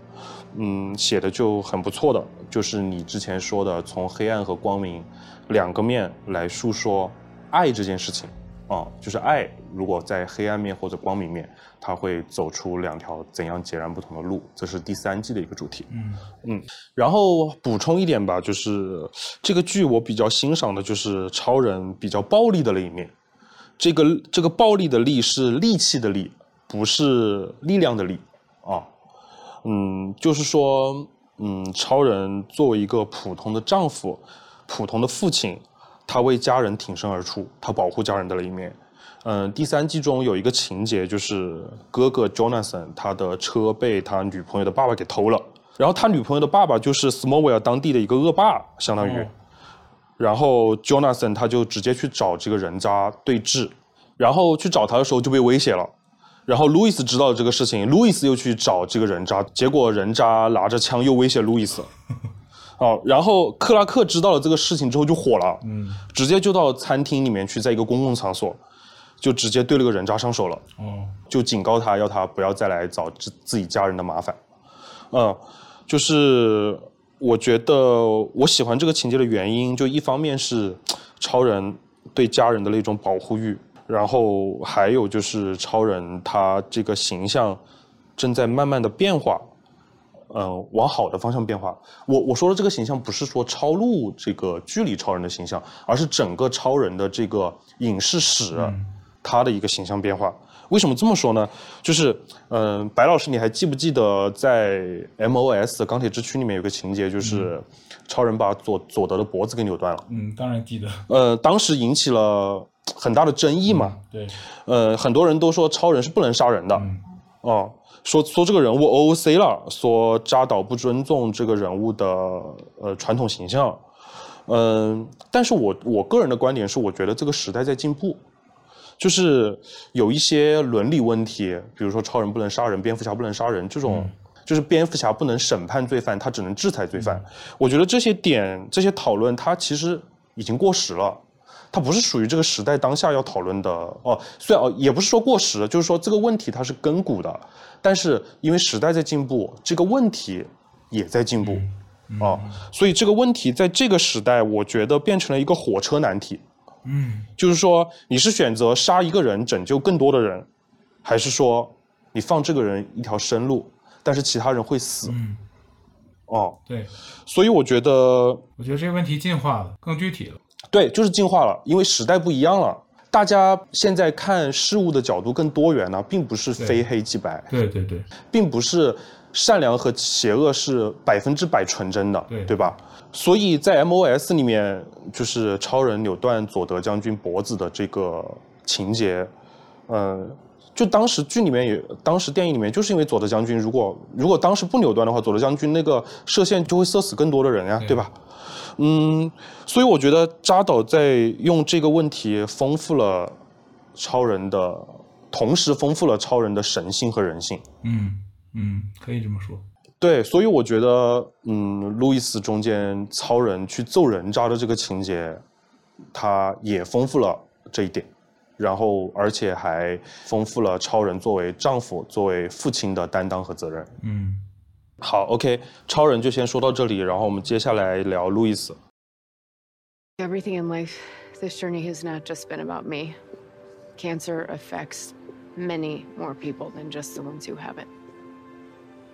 嗯，写的就很不错的，就是你之前说的，从黑暗和光明两个面来诉说爱这件事情啊、就是爱如果在黑暗面或者光明面，它会走出两条怎样截然不同的路，这是第三季的一个主题。嗯嗯，然后补充一点吧，就是这个剧我比较欣赏的就是超人比较暴力的那一面。这个这个暴力的力是力气的力，不是力量的力啊。嗯，就是说，嗯，超人作为一个普通的丈夫、普通的父亲，他为家人挺身而出，他保护家人的那一面。嗯，第三季中有一个情节，就是哥哥 Jonathan 他的车被他女朋友的爸爸给偷了，然后他女朋友的爸爸就是 Smallville 当地的一个恶霸，相当于。哦然后 Jonathan 他就直接去找这个人渣对峙，然后去找他的时候就被威胁了，然后路易斯知道了这个事情，路易斯又去找这个人渣，结果人渣拿着枪又威胁路易斯。哦，然后克拉克知道了这个事情之后就火了，嗯，直接就到餐厅里面去，在一个公共场所，就直接对那个人渣上手了，哦，就警告他，要他不要再来找自自己家人的麻烦。嗯，就是我觉得我喜欢这个情节的原因，就一方面是超人对家人的那种保护欲，然后还有就是超人他这个形象正在慢慢的变化。嗯，往好的方向变化。我我说的这个形象不是说超路这个剧里超人的形象，而是整个超人的这个影视史，他的一个形象变化。为什么这么说呢？就是嗯，白老师，你还记不记得在 MOS 钢铁之躯里面有个情节，就是超人把佐佐德的脖子给扭断了。嗯，当然记得。呃，当时引起了很大的争议嘛。对。呃，很多人都说超人是不能杀人的。哦。说说这个人物 OOC 了，说扎导不尊重这个人物的呃传统形象，嗯，但是我我个人的观点是，我觉得这个时代在进步，就是有一些伦理问题，比如说超人不能杀人，蝙蝠侠不能杀人，这种就是蝙蝠侠不能审判罪犯，他只能制裁罪犯。我觉得这些点这些讨论，它其实已经过时了。它不是属于这个时代当下要讨论的哦，虽然哦也不是说过时，就是说这个问题它是根古的，但是因为时代在进步，这个问题也在进步，哦，所以这个问题在这个时代，我觉得变成了一个火车难题，嗯，就是说你是选择杀一个人拯救更多的人，还是说你放这个人一条生路，但是其他人会死，嗯，哦，对，所以我觉得，我觉得这个问题进化了，更具体了。对，就是进化了，因为时代不一样了，大家现在看事物的角度更多元了，并不是非黑即白。对对对，并不是善良和邪恶是百分之百纯真的，对对吧？所以在 MOS 里面，就是超人扭断佐德将军脖子的这个情节，嗯，就当时剧里面也，当时电影里面就是因为佐德将军如果如果当时不扭断的话，佐德将军那个射线就会射死更多的人呀，对吧？嗯，所以我觉得扎导在用这个问题丰富了超人的，同时丰富了超人的神性和人性。嗯嗯，可以这么说。对，所以我觉得，嗯，路易斯中间超人去揍人渣的这个情节，他也丰富了这一点，然后而且还丰富了超人作为丈夫、作为父亲的担当和责任。嗯。好，OK，超人就先说到这里，然后我们接下来聊路易斯。Everything in life, this journey has not just been about me. Cancer affects many more people than just the ones who have it.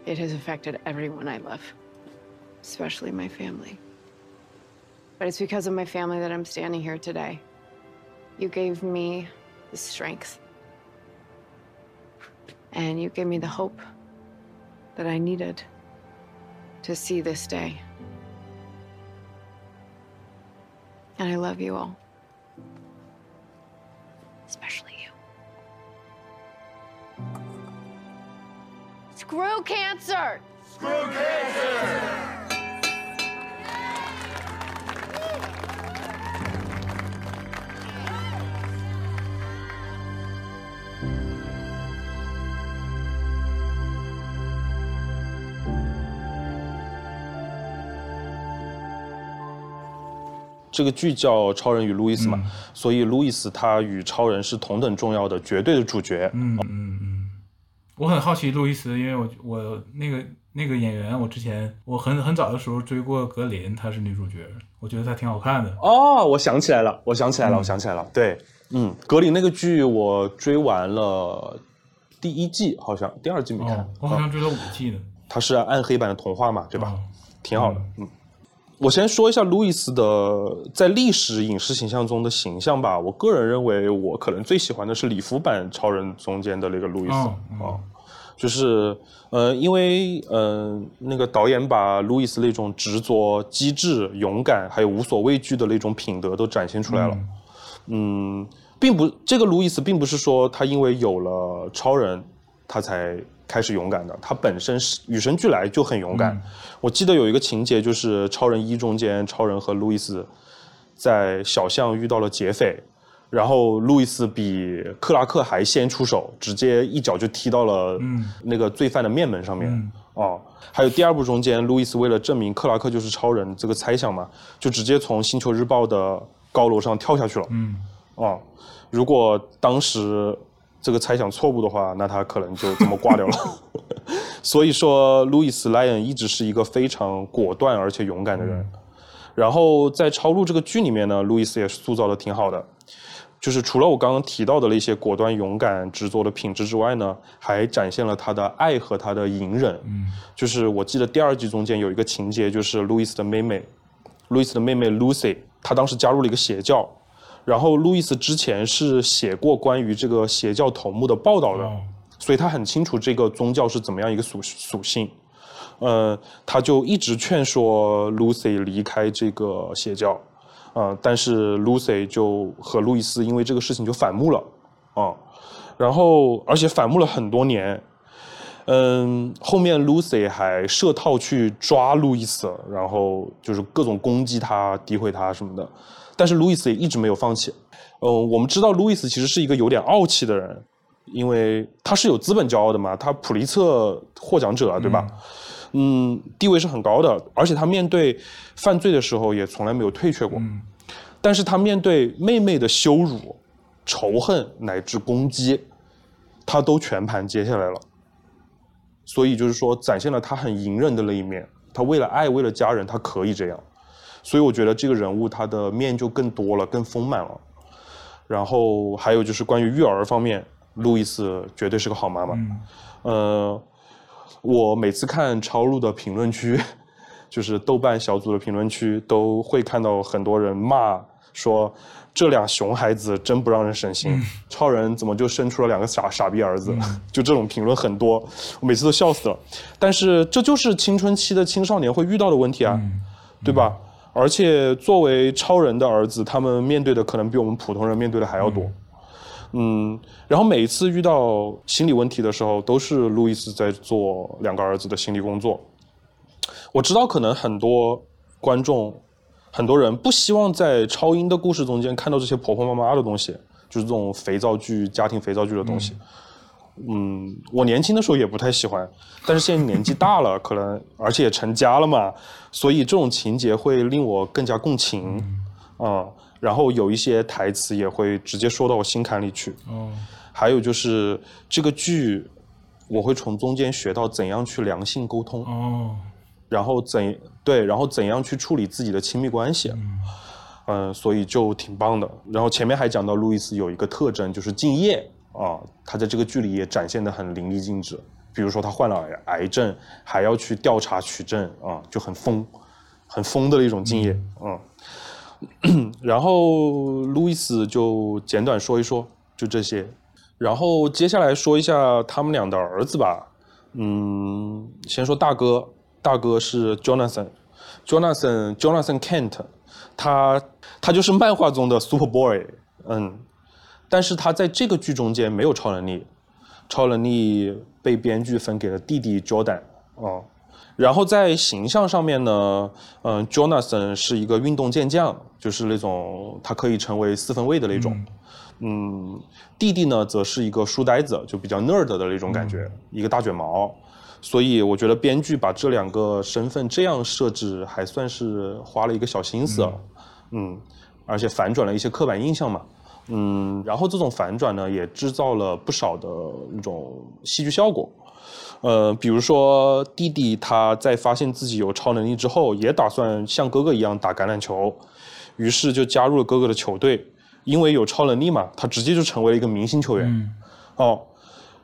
It has affected everyone I love, especially my family. But it's because of my family that I'm standing here today. You gave me the strength. And you gave me the hope that I needed to see this day. And I love you all. Especially you. Screw cancer! Screw cancer! 这个剧叫《超人与路易斯》嘛，所以路易斯他与超人是同等重要的绝对的主角。嗯嗯嗯，我很好奇路易斯，因为我我那个那个演员，我之前我很很早的时候追过格林，她是女主角，我觉得她挺好看的。哦，我想起来了，我想起来了，我想起来了。对，嗯，格林那个剧我追完了第一季，好像第二季没看，我好像追了五季呢。它是暗黑版的童话嘛，对吧？挺好的，嗯。我先说一下路易斯的在历史影视形象中的形象吧。我个人认为，我可能最喜欢的是礼服版超人中间的那个路易斯啊，就是呃，因为呃，那个导演把路易斯那种执着、机智、勇敢，还有无所畏惧的那种品德都展现出来了。嗯，并不，这个路易斯并不是说他因为有了超人，他才。开始勇敢的，他本身是与生俱来就很勇敢。我记得有一个情节，就是《超人一》中间，超人和路易斯在小巷遇到了劫匪，然后路易斯比克拉克还先出手，直接一脚就踢到了那个罪犯的面门上面。哦，还有第二部中间，路易斯为了证明克拉克就是超人这个猜想嘛，就直接从星球日报的高楼上跳下去了。嗯，哦，如果当时这个猜想错误的话，那他可能就这么挂掉了。所以说，路易斯莱恩一直是一个非常果断而且勇敢的人。然后在超录这个剧里面呢，路易斯也是塑造的挺好的。就是除了我刚刚提到的那些果断、勇敢、执着的品质之外呢，还展现了他的爱和他的隐忍。嗯，就是我记得第二季中间有一个情节，就是路易斯的妹妹，路易斯的妹妹 Lucy，她当时加入了一个邪教，然后路易斯之前是写过关于这个邪教头目的报道的，所以他很清楚这个宗教是怎么样一个属属性。呃，他就一直劝说 Lucy 离开这个邪教。呃，但是 Lucy 就和路易斯因为这个事情就反目了，啊，然后而且反目了很多年，嗯，后面 Lucy 还设套去抓路易斯，然后就是各种攻击他、诋毁他什么的，但是路易斯也一直没有放弃。嗯，我们知道路易斯其实是一个有点傲气的人，因为他是有资本骄傲的嘛，他普利策获奖者，对吧？嗯，地位是很高的，而且他面对犯罪的时候也从来没有退却过。嗯，但是他面对妹妹的羞辱、仇恨乃至攻击，他都全盘接下来了。所以就是说，展现了他很隐忍的那一面。他为了爱，为了家人，他可以这样。所以我觉得这个人物他的面就更多了，更丰满了。然后还有就是关于育儿方面，路易斯绝对是个好妈妈。嗯，呃。我每次看超路的评论区，就是豆瓣小组的评论区，都会看到很多人骂说这俩熊孩子真不让人省心，超人怎么就生出了两个傻傻逼儿子？就这种评论很多，我每次都笑死了。但是这就是青春期的青少年会遇到的问题啊，对吧？而且作为超人的儿子，他们面对的可能比我们普通人面对的还要多。嗯，然后每一次遇到心理问题的时候，都是路易斯在做两个儿子的心理工作。我知道，可能很多观众、很多人不希望在超英的故事中间看到这些婆婆妈妈的东西，就是这种肥皂剧、家庭肥皂剧的东西。嗯，我年轻的时候也不太喜欢，但是现在年纪大了，可能而且也成家了嘛，所以这种情节会令我更加共情。啊。然后有一些台词也会直接说到我心坎里去。哦，还有就是这个剧，我会从中间学到怎样去良性沟通。哦，然后怎对，然后怎样去处理自己的亲密关系。嗯，所以就挺棒的。然后前面还讲到路易斯有一个特征就是敬业啊，他在这个剧里也展现的很淋漓尽致。比如说他患了癌症，还要去调查取证啊，就很疯，很疯的一种敬业。嗯。然后路易斯就简短说一说，就这些。然后接下来说一下他们俩的儿子吧。嗯，先说大哥，大哥是 Jonathan，Jonathan，Jonathan Kent，他他就是漫画中的 Super Boy。嗯，但是他在这个剧中间没有超能力，超能力被编剧分给了弟弟 Jordan。哦。然后在形象上面呢，嗯，Jonathan 是一个运动健将，就是那种他可以成为四分卫的那种。嗯，弟弟呢则是一个书呆子，就比较 nerd 的那种感觉，一个大卷毛。所以我觉得编剧把这两个身份这样设置，还算是花了一个小心思。嗯，而且反转了一些刻板印象嘛。嗯，然后这种反转呢，也制造了不少的那种戏剧效果。呃，比如说弟弟他在发现自己有超能力之后，也打算像哥哥一样打橄榄球，于是就加入了哥哥的球队。因为有超能力嘛，他直接就成为了一个明星球员。哦，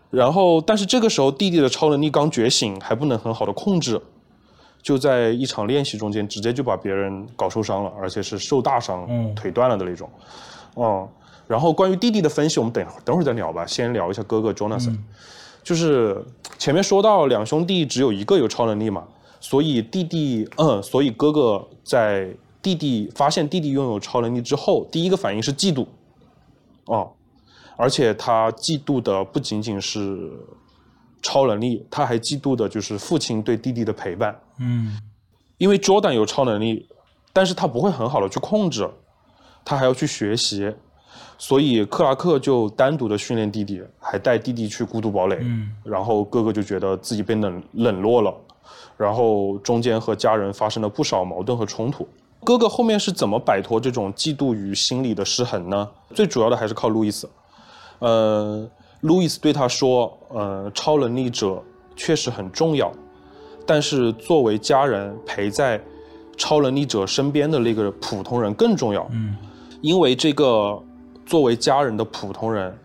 然后但是这个时候弟弟的超能力刚觉醒，还不能很好的控制，就在一场练习中间直接就把别人搞受伤了，而且是受大伤，腿断了的那种。哦，然后关于弟弟的分析，我们等等会儿再聊吧，先聊一下哥哥 Jonathan。就是前面说到两兄弟只有一个有超能力嘛，所以弟弟，嗯，所以哥哥在弟弟发现弟弟拥有超能力之后，第一个反应是嫉妒，哦，而且他嫉妒的不仅仅是超能力，他还嫉妒的就是父亲对弟弟的陪伴，嗯，因为 Jordan 有超能力，但是他不会很好的去控制，他还要去学习，所以克拉克就单独的训练弟弟，还带弟弟去孤独堡垒。嗯，然后哥哥就觉得自己被冷冷落了，然后中间和家人发生了不少矛盾和冲突。哥哥后面是怎么摆脱这种嫉妒与心理的失衡呢？最主要的还是靠路易斯。呃，路易斯对他说：“呃，超能力者确实很重要，但是作为家人陪在超能力者身边的那个普通人更重要。嗯，因为这个作为家人的普通人，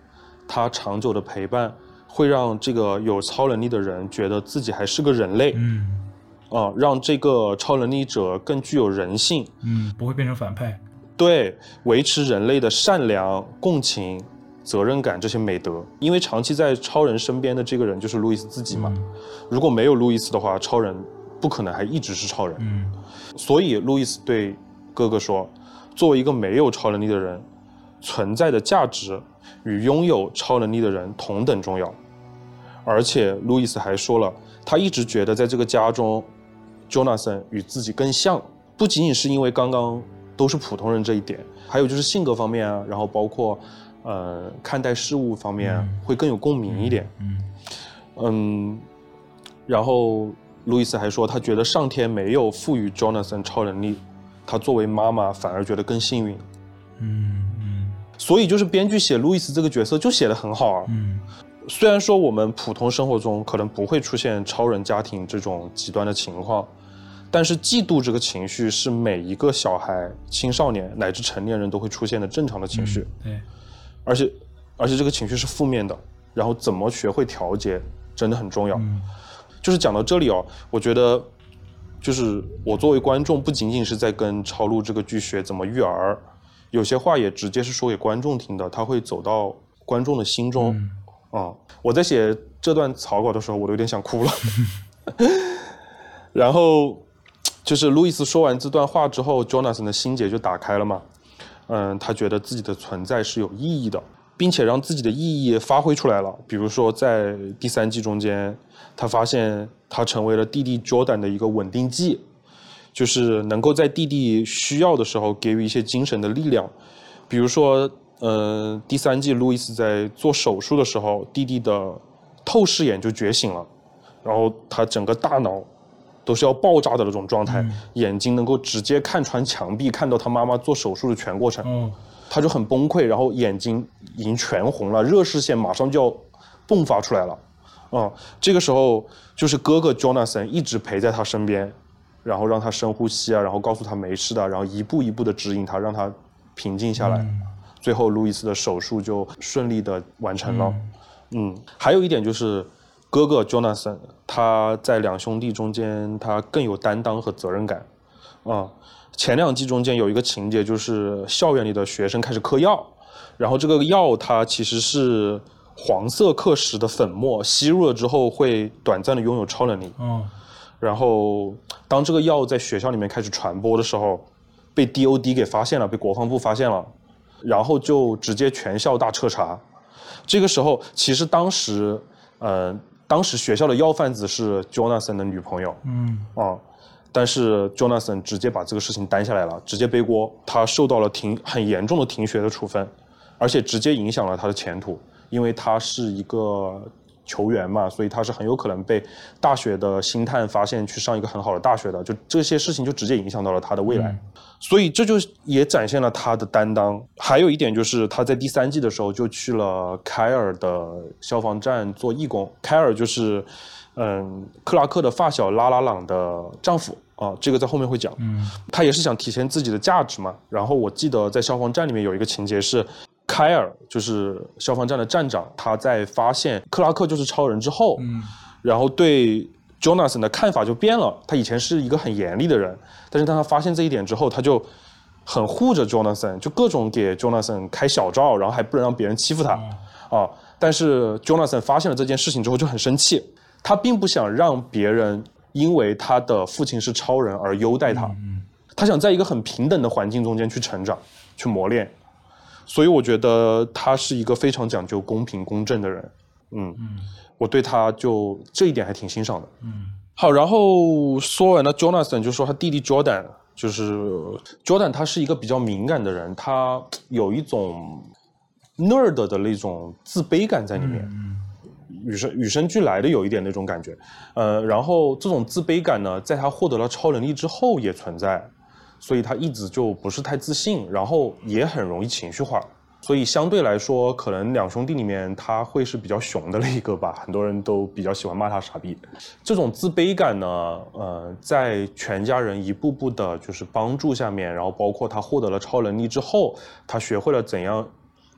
他长久的陪伴会让这个有超能力的人觉得自己还是个人类。嗯啊，让这个超能力者更具有人性，嗯，不会变成反派。对，维持人类的善良、共情、责任感这些美德。因为长期在超人身边的这个人就是路易斯自己嘛。嗯如果没有路易斯的话，超人不可能还一直是超人。嗯所以路易斯对哥哥说：“作为一个没有超能力的人，存在的价值与拥有超能力的人同等重要。”而且路易斯还说了，他一直觉得在这个家中，Jonathan 与自己更像，不仅仅是因为刚刚都是普通人这一点，还有就是性格方面啊，然后包括呃看待事物方面、啊会更有共鸣一点。嗯嗯，然后路易斯还说，他觉得上天没有赋予 Jonathan 超能力，他作为妈妈反而觉得更幸运。嗯嗯所以就是编剧写路易斯这个角色就写得很好啊。嗯虽然说我们普通生活中可能不会出现超人家庭这种极端的情况，但是嫉妒这个情绪是每一个小孩、青少年乃至成年人都会出现的正常的情绪，对，而且而且这个情绪是负面的，然后怎么学会调节真的很重要。嗯就是讲到这里哦，我觉得就是我作为观众，不仅仅是在跟超录这个剧学怎么育儿，有些话也直接是说给观众听的，他会走到观众的心中。嗯啊、我在写这段草稿的时候，我都有点想哭了。然后就是路易斯说完这段话之后，Jonathan 的心结就打开了嘛。嗯，他觉得自己的存在是有意义的，并且让自己的意义发挥出来了。比如说在第三季中间，他发现他成为了弟弟 Jordan 的一个稳定剂，就是能够在弟弟需要的时候给予一些精神的力量。比如说，呃，第三季路易斯在做手术的时候，弟弟的透视眼就觉醒了，然后他整个大脑都是要爆炸的那种状态，眼睛能够直接看穿墙壁，看到他妈妈做手术的全过程。哦他就很崩溃，然后眼睛已经全红了，热视线马上就要迸发出来了。啊、这个时候就是哥哥 Jonathan 一直陪在他身边，然后让他深呼吸啊，然后告诉他没事的，然后一步一步的指引他，让他平静下来。最后路易斯的手术就顺利的完成了。嗯，还有一点就是哥哥 Jonathan 他在两兄弟中间他更有担当和责任感。啊、前两季中间有一个情节，就是校园里的学生开始嗑药，然后这个药它其实是黄色课时的粉末，吸入了之后会短暂的拥有超能力。嗯然后当这个药在学校里面开始传播的时候，被 DOD 给发现了，被国防部发现了，然后就直接全校大彻查。这个时候，其实当时，呃，当时学校的要贩子是 Jonathan 的女朋友，嗯。啊、但是 Jonathan 直接把这个事情担下来了，直接背锅，他受到了停很严重的停学的处分，而且直接影响了他的前途，因为他是一个球员嘛，所以他是很有可能被大学的星探发现去上一个很好的大学的，就这些事情就直接影响到了他的未来。所以这就也展现了他的担当。还有一点就是他在第三季的时候就去了凯尔的消防站做义工。凯尔就是，嗯，克拉克的发小拉拉朗的丈夫啊，这个在后面会讲。嗯他也是想体现自己的价值嘛。然后我记得在消防站里面有一个情节是，凯尔就是消防站的站长，他在发现克拉克就是超人之后，嗯然后对 Jonathan 的看法就变了。他以前是一个很严厉的人，但是当他发现这一点之后，他就很护着 Jonathan，就各种给 Jonathan 开小灶，然后还不能让别人欺负他啊。但是 Jonathan 发现了这件事情之后就很生气，他并不想让别人因为他的父亲是超人而优待他，他想在一个很平等的环境中间去成长、去磨练。所以我觉得他是一个非常讲究公平公正的人。嗯，我对他就这一点还挺欣赏的。嗯好，然后说完了 Jonathan，就说他弟弟 Jordan。就是 Jordan 他是一个比较敏感的人，他有一种 nerd 的那种自卑感在里面，嗯与生与生俱来的有一点那种感觉。呃，然后这种自卑感呢，在他获得了超能力之后也存在，所以他一直就不是太自信，然后也很容易情绪化。所以相对来说，可能两兄弟里面他会是比较熊的那一个吧，很多人都比较喜欢骂他傻逼。这种自卑感呢，呃，在全家人一步步的就是帮助下面，然后包括他获得了超能力之后，他学会了怎样，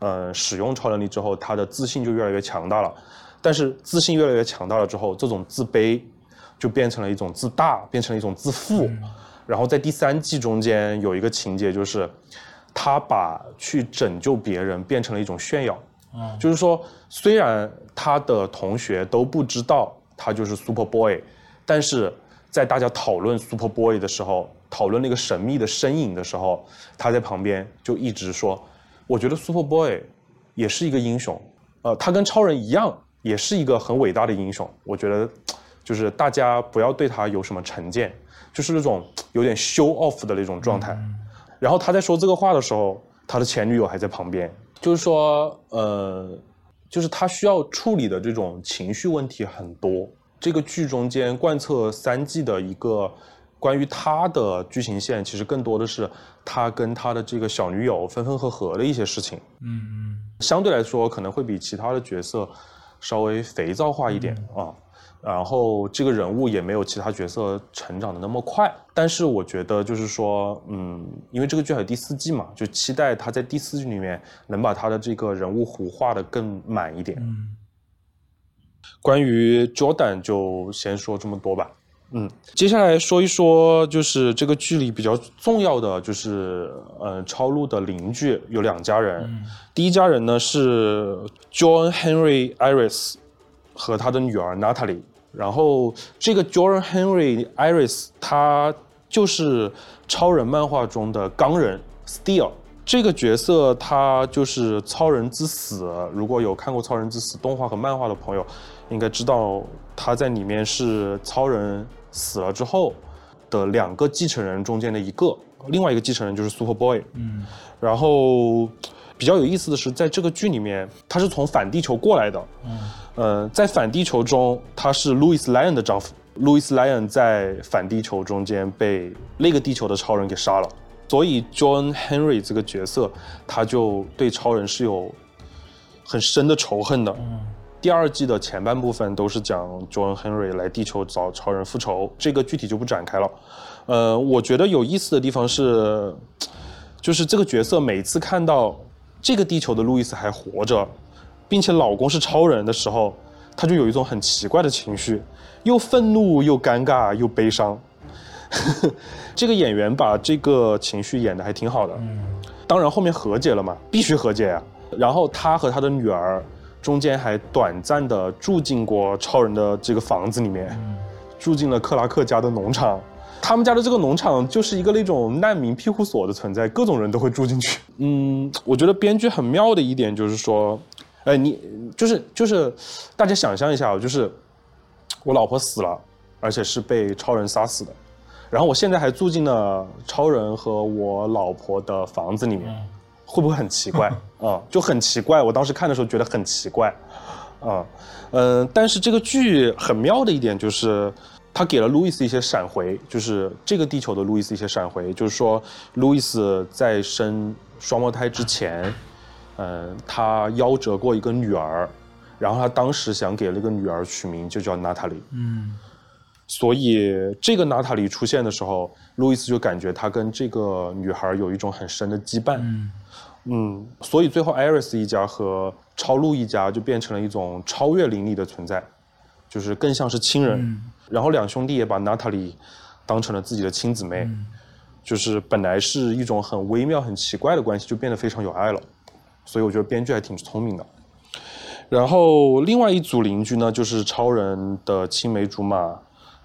呃，使用超能力之后，他的自信就越来越强大了。但是自信越来越强大了之后，这种自卑就变成了一种自大，变成了一种自负。然后在第三季中间有一个情节就是。他把去拯救别人变成了一种炫耀，嗯，就是说，虽然他的同学都不知道他就是 Super Boy，但是在大家讨论 Super Boy 的时候，讨论那个神秘的身影的时候，他在旁边就一直说：“我觉得 Super Boy 也是一个英雄，呃，他跟超人一样，也是一个很伟大的英雄。我觉得，就是大家不要对他有什么成见，就是那种有点 show off 的那种状态。”然后他在说这个话的时候，他的前女友还在旁边。就是说，呃，就是他需要处理的这种情绪问题很多。这个剧中间贯彻三季的一个关于他的剧情线，其实更多的是他跟他的这个小女友分分合合的一些事情。嗯嗯，相对来说可能会比其他的角色稍微肥皂化一点啊。然后这个人物也没有其他角色成长的那么快，但是我觉得就是说，嗯，因为这个剧还有第四季嘛，就期待他在第四季里面能把他的这个人物弧画的更满一点。嗯，关于 Jordan 就先说这么多吧。嗯，接下来说一说就是这个剧里比较重要的就是，呃，超路的邻居有两家人，第一家人呢是 John Henry Iris 和他的女儿 Natalie。然后这个 Jordan Henry Iris，他就是超人漫画中的钢人 Steel 这个角色，他就是超人之死。如果有看过超人之死动画和漫画的朋友，应该知道他在里面是超人死了之后的两个继承人中间的一个，另外一个继承人就是 Super Boy。嗯，然后比较有意思的是，在这个剧里面，他是从反地球过来的。嗯。呃，在反地球中，他是 Louis Lyon 的丈夫。Louis Lyon 在反地球中间被那个地球的超人给杀了，所以 John Henry 这个角色，他就对超人是有很深的仇恨的。第二季的前半部分都是讲 John Henry 来地球找超人复仇，这个具体就不展开了。呃，我觉得有意思的地方是，就是这个角色每次看到这个地球的路易斯还活着。并且老公是超人的时候，他就有一种很奇怪的情绪，又愤怒又尴尬又悲伤。这个演员把这个情绪演得还挺好的。嗯。当然后面和解了嘛，必须和解呀。然后他和他的女儿中间还短暂的住进过超人的这个房子里面，住进了克拉克家的农场。他们家的这个农场就是一个那种难民庇护所的存在，各种人都会住进去。嗯，我觉得编剧很妙的一点就是说。哎，你就是就是，大家想象一下，就是我老婆死了，而且是被超人杀死的，然后我现在还住进了超人和我老婆的房子里面，会不会很奇怪 啊？就很奇怪，我当时看的时候觉得很奇怪，啊，嗯，但是这个剧很妙的一点就是，他给了路易斯一些闪回，就是这个地球的路易斯一些闪回，就是说路易斯在生双胞胎之前。嗯，他夭折过一个女儿，然后他当时想给那个女儿取名就叫娜塔莉。嗯，所以这个娜塔莉出现的时候，路易斯就感觉他跟这个女孩有一种很深的羁绊。嗯，嗯，所以最后艾瑞斯一家和超路一家就变成了一种超越邻里的存在，就是更像是亲人。然后两兄弟也把娜塔莉当成了自己的亲姊妹，就是本来是一种很微妙、很奇怪的关系，就变得非常有爱了。所以我觉得编剧还挺聪明的。然后另外一组邻居呢，就是超人的青梅竹马，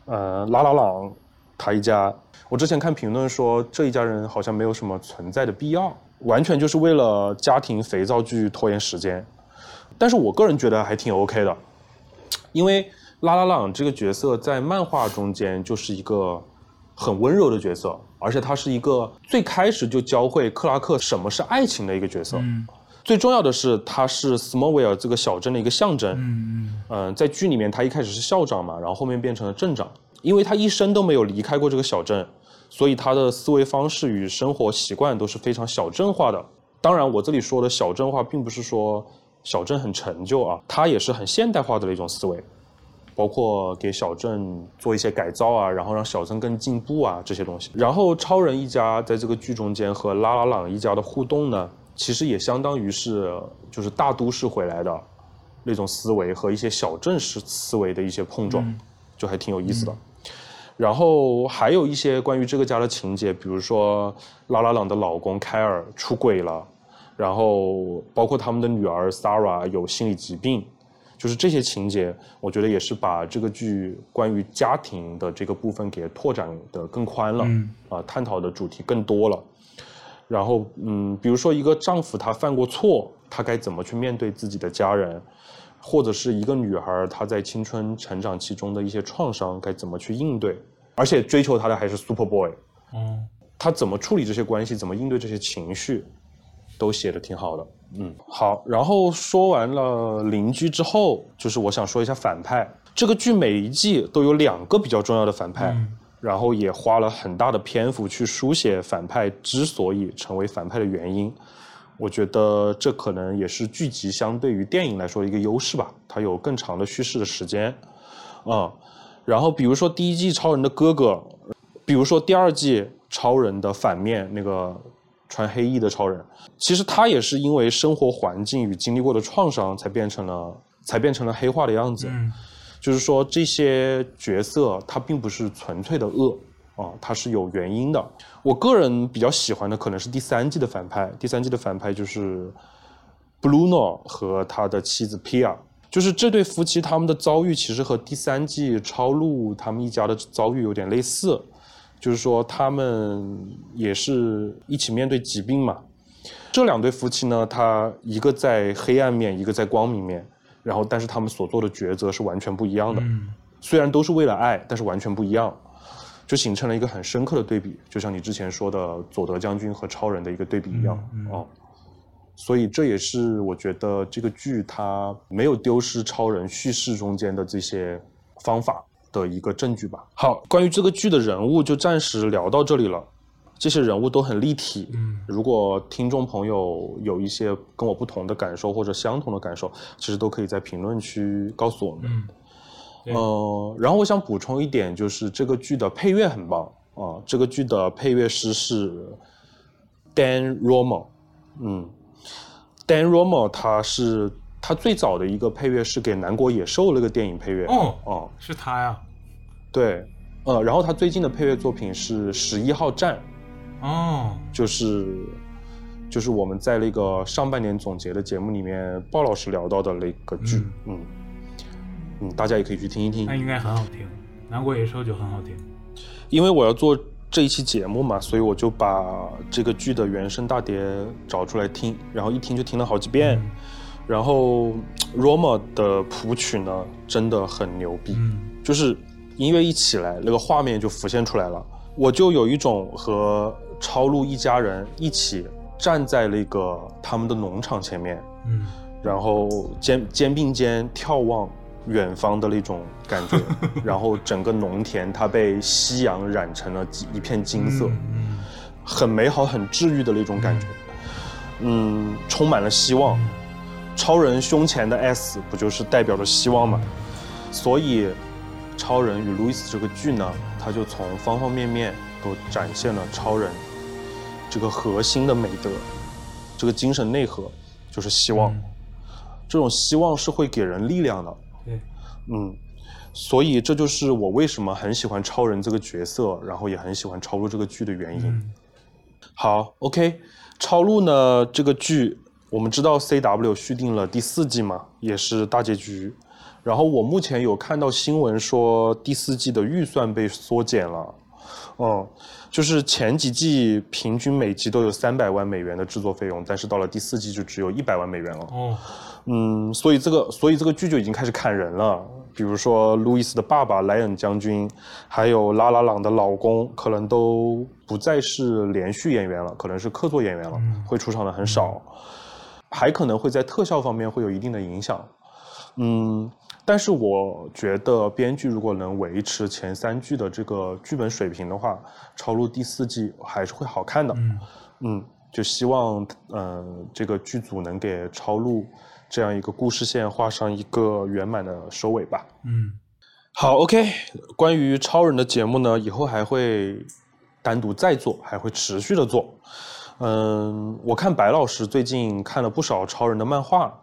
呃，拉拉朗他一家。我之前看评论说这一家人好像没有什么存在的必要，完全就是为了家庭肥皂剧拖延时间。但是我个人觉得还挺 OK 的，因为拉拉朗这个角色在漫画中间就是一个很温柔的角色，而且他是一个最开始就教会克拉克什么是爱情的一个角色。最重要的是，他是 Smallville 这个小镇的一个象征。嗯嗯、在剧里面他一开始是校长嘛，然后后面变成了镇长，因为他一生都没有离开过这个小镇，所以他的思维方式与生活习惯都是非常小镇化的。当然，我这里说的小镇化，并不是说小镇很陈旧啊，它也是很现代化的一种思维，包括给小镇做一些改造啊，然后让小镇更进步啊这些东西。然后超人一家在这个剧中间和拉拉朗一家的互动呢，其实也相当于是就是大都市回来的那种思维和一些小镇式思维的一些碰撞，就还挺有意思的。然后还有一些关于这个家的情节，比如说拉拉朗的老公凯尔出轨了，然后包括他们的女儿 Sarah 有心理疾病，就是这些情节，我觉得也是把这个剧关于家庭的这个部分给拓展的更宽了，嗯啊，探讨的主题更多了。然后，嗯，比如说一个丈夫他犯过错，他该怎么去面对自己的家人，或者是一个女孩她在青春成长期中的一些创伤该怎么去应对，而且追求她的还是 Super Boy，嗯，他怎么处理这些关系，怎么应对这些情绪，都写的挺好的。嗯，好。然后说完了邻居之后，就是我想说一下反派。这个剧每一季都有两个比较重要的反派，然后也花了很大的篇幅去书写反派之所以成为反派的原因。我觉得这可能也是剧集相对于电影来说的一个优势吧，它有更长的叙事的时间。嗯，然后比如说第一季超人的哥哥，比如说第二季超人的反面那个穿黑衣的超人，其实他也是因为生活环境与经历过的创伤，才变成了才变成了黑化的样子。就是说这些角色他并不是纯粹的恶啊，他是有原因的。我个人比较喜欢的可能是第三季的反派，第三季的反派就是 Bruno 和他的妻子 Pia。就是这对夫妻他们的遭遇其实和第三季超路他们一家的遭遇有点类似，就是说他们也是一起面对疾病嘛。这两对夫妻呢，他一个在黑暗面，一个在光明面，然后但是他们所做的抉择是完全不一样的。嗯虽然都是为了爱，但是完全不一样，就形成了一个很深刻的对比，就像你之前说的佐德将军和超人的一个对比一样。嗯嗯哦，所以这也是我觉得这个剧它没有丢失超人叙事中间的这些方法的一个证据吧。好，关于这个剧的人物就暂时聊到这里了。这些人物都很立体。嗯。如果听众朋友有一些跟我不同的感受或者相同的感受，其实都可以在评论区告诉我们。嗯呃，然后我想补充一点，就是这个剧的配乐很棒。啊、这个剧的配乐师是 Dan Romo，嗯，Dan Romo 他是他最早的一个配乐是给《南国野兽》那个电影配乐。哦哦，是他呀，对，呃，然后他最近的配乐作品是《十一号站》，哦，就是就是我们在那个上半年总结的节目里面，鲍老师聊到的那个剧，嗯嗯大家也可以去听一听那。应该很好听，《南国野兽》就很好听。因为我要做这一期节目嘛，所以我就把这个剧的原声大碟找出来听，然后一听就听了好几遍。然后 Roma 的谱曲呢，真的很牛逼，嗯就是音乐一起来，那个画面就浮现出来了，我就有一种和超路一家人一起站在那个他们的农场前面，嗯。然后肩肩并肩眺望远方的那种感觉，然后整个农田它被夕阳染成了一片金色，嗯很美好、很治愈的那种感觉，嗯，充满了希望。超人胸前的 S 不就是代表着希望吗？所以，超人与路易斯这个剧呢，它就从方方面面都展现了超人这个核心的美德，这个精神内核就是希望。嗯。这种希望是会给人力量的，对，嗯，所以这就是我为什么很喜欢超人这个角色，然后也很喜欢超路这个剧的原因。嗯。好，OK，超路呢这个剧，我们知道 CW 续订了第四季嘛，也是大结局。然后我目前有看到新闻说第四季的预算被缩减了，哦，就是前几季平均每集都有三百万美元的制作费用，但是到了第四季就只有一百万美元了。哦，嗯，所以这个，所以这个剧就已经开始砍人了。比如说，路易斯的爸爸莱恩将军，还有拉拉朗的老公，可能都不再是连续演员了，可能是客座演员了，会出场的很少，还可能会在特效方面会有一定的影响。嗯，但是我觉得编剧如果能维持前三季的这个剧本水平的话，超录第四季还是会好看的。嗯嗯，就希望嗯、呃这个剧组能给超录这样一个故事线画上一个圆满的收尾吧。嗯好，OK，关于超人的节目呢，以后还会单独再做，还会持续的做。嗯，我看白老师最近看了不少超人的漫画，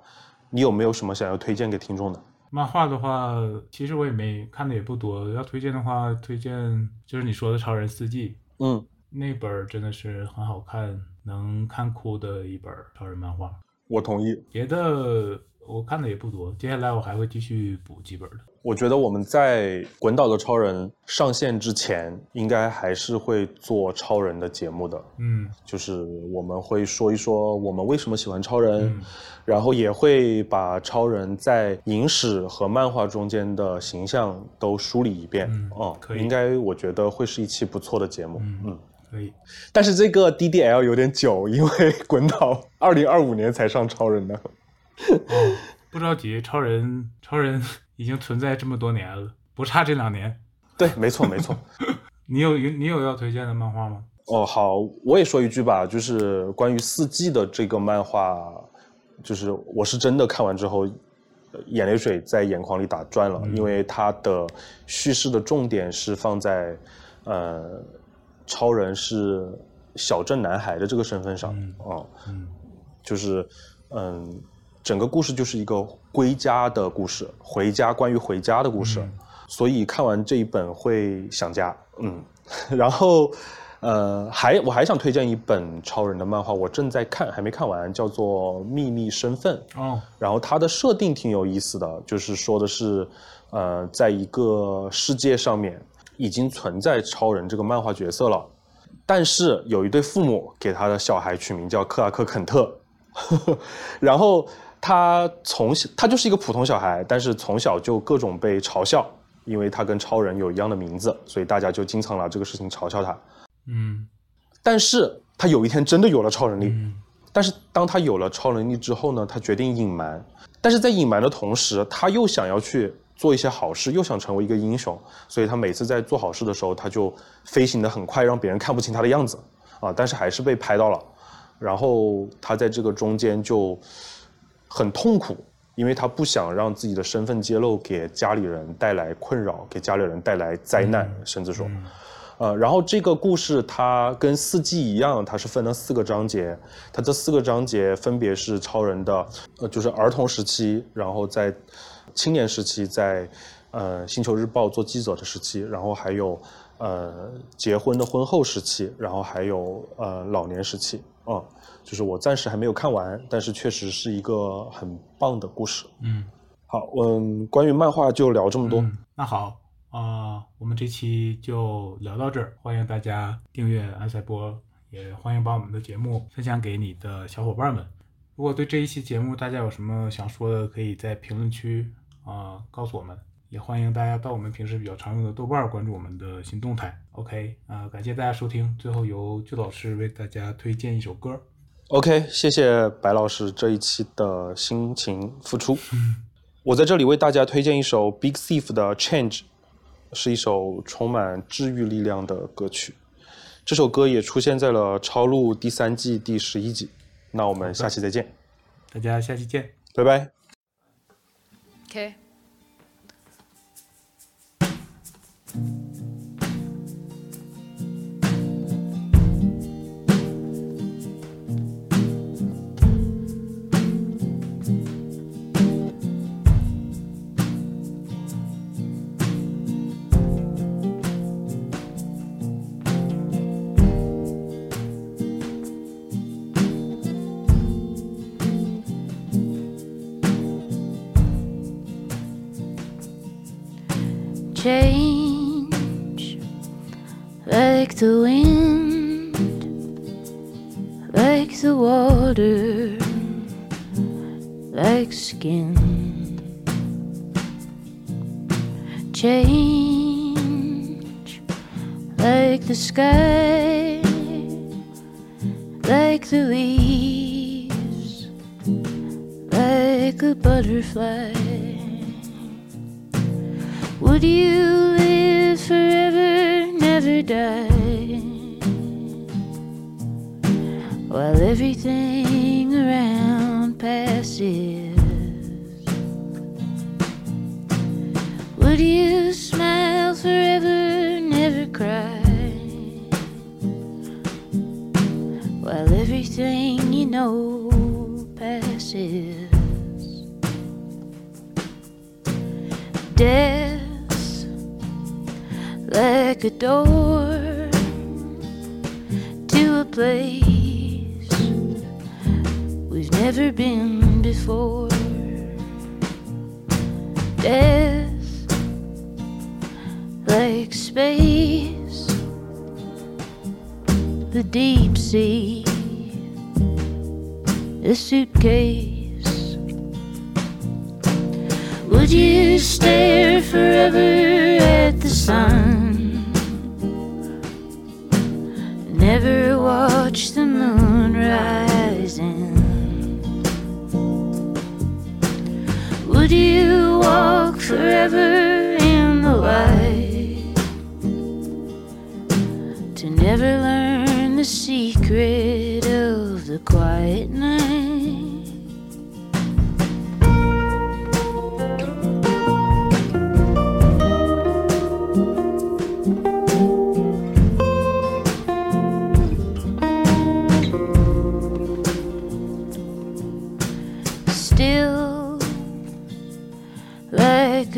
你有没有什么想要推荐给听众的？漫画的话，其实我也没看的也不多。要推荐的话，推荐就是你说的《超人四季》嗯，那本儿真的是很好看，能看哭的一本儿超人漫画。我同意。别的我看的也不多，接下来我还会继续补几本的。我觉得我们在《滚岛的超人》上线之前，应该还是会做超人的节目的。嗯就是我们会说一说我们为什么喜欢超人，嗯然后也会把超人在影史和漫画中间的形象都梳理一遍。嗯哦，可以应该我觉得会是一期不错的节目。嗯嗯，可以。但是这个 DDL 有点久，因为滚岛二零二五年才上超人呢。哦，不着急，超人超人已经存在这么多年了，不差这两年。对，没错没错。你有你有要推荐的漫画吗？哦，好，我也说一句吧，就是关于四季的这个漫画，就是我是真的看完之后，呃眼泪水在眼眶里打转了，因为它的叙事的重点是放在，呃，超人是小镇男孩的这个身份上，哦，嗯就是，嗯，整个故事就是一个归家的故事，回家关于回家的故事，所以看完这一本会想家，嗯，然后，呃，还我还想推荐一本超人的漫画，我正在看，还没看完，叫做《秘密身份》。哦，然后它的设定挺有意思的，就是说的是，呃，在一个世界上面已经存在超人这个漫画角色了，但是有一对父母给他的小孩取名叫克拉克肯特，然后他从小他就是一个普通小孩，但是从小就各种被嘲笑，因为他跟超人有一样的名字，所以大家就经常拿这个事情嘲笑他。嗯但是他有一天真的有了超能力，但是当他有了超能力之后呢，他决定隐瞒。但是在隐瞒的同时，他又想要去做一些好事，又想成为一个英雄，所以他每次在做好事的时候，他就飞行的很快，让别人看不清他的样子啊。但是还是被拍到了，然后他在这个中间就很痛苦，因为他不想让自己的身份揭露给家里人带来困扰，给家里人带来灾难，甚至说。呃，然后这个故事它跟四季一样，它是分了四个章节，它这四个章节分别是超人的，呃，就是儿童时期，然后在青年时期，在呃星球日报做记者的时期，然后还有呃结婚的婚后时期，然后还有呃老年时期，啊、就是我暂时还没有看完，但是确实是一个很棒的故事。嗯好，嗯，关于漫画就聊这么多。嗯，那好啊、我们这期就聊到这儿，欢迎大家订阅安赛波，也欢迎把我们的节目分享给你的小伙伴们。如果对这一期节目大家有什么想说的，可以在评论区啊、告诉我们。也欢迎大家到我们平时比较常用的豆瓣儿关注我们的新动态。OK 啊、感谢大家收听。最后由鞠老师为大家推荐一首歌。OK，谢谢白老师这一期的辛勤付出。我在这里为大家推荐一首 Big Thief 的《Change》，是一首充满治愈力量的歌曲。这首歌也出现在了《超录》第三季第十一集。那我们下期再见，大家下期见。拜拜。Okay. change like the wind, like the water, like skin. Change like the sky, like the leaves, like a butterfly. Would you everything.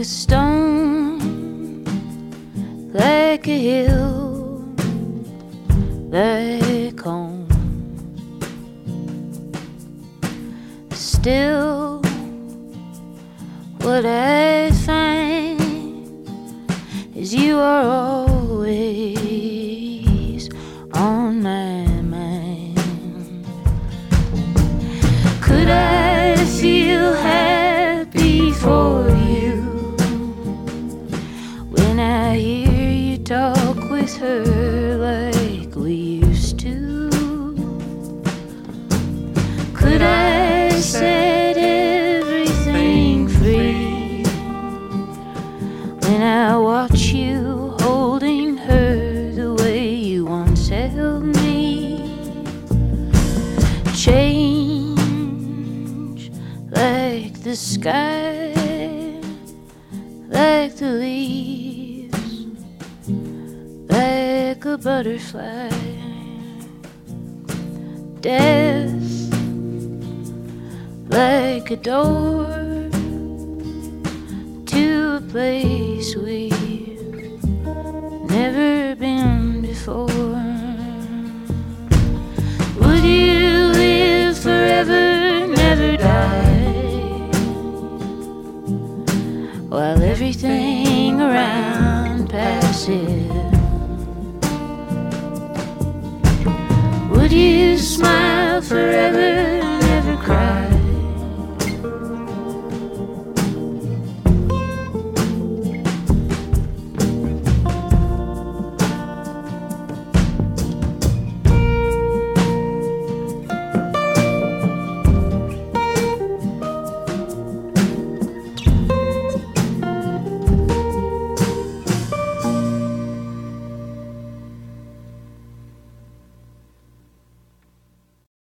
stone. fly. Like a dove.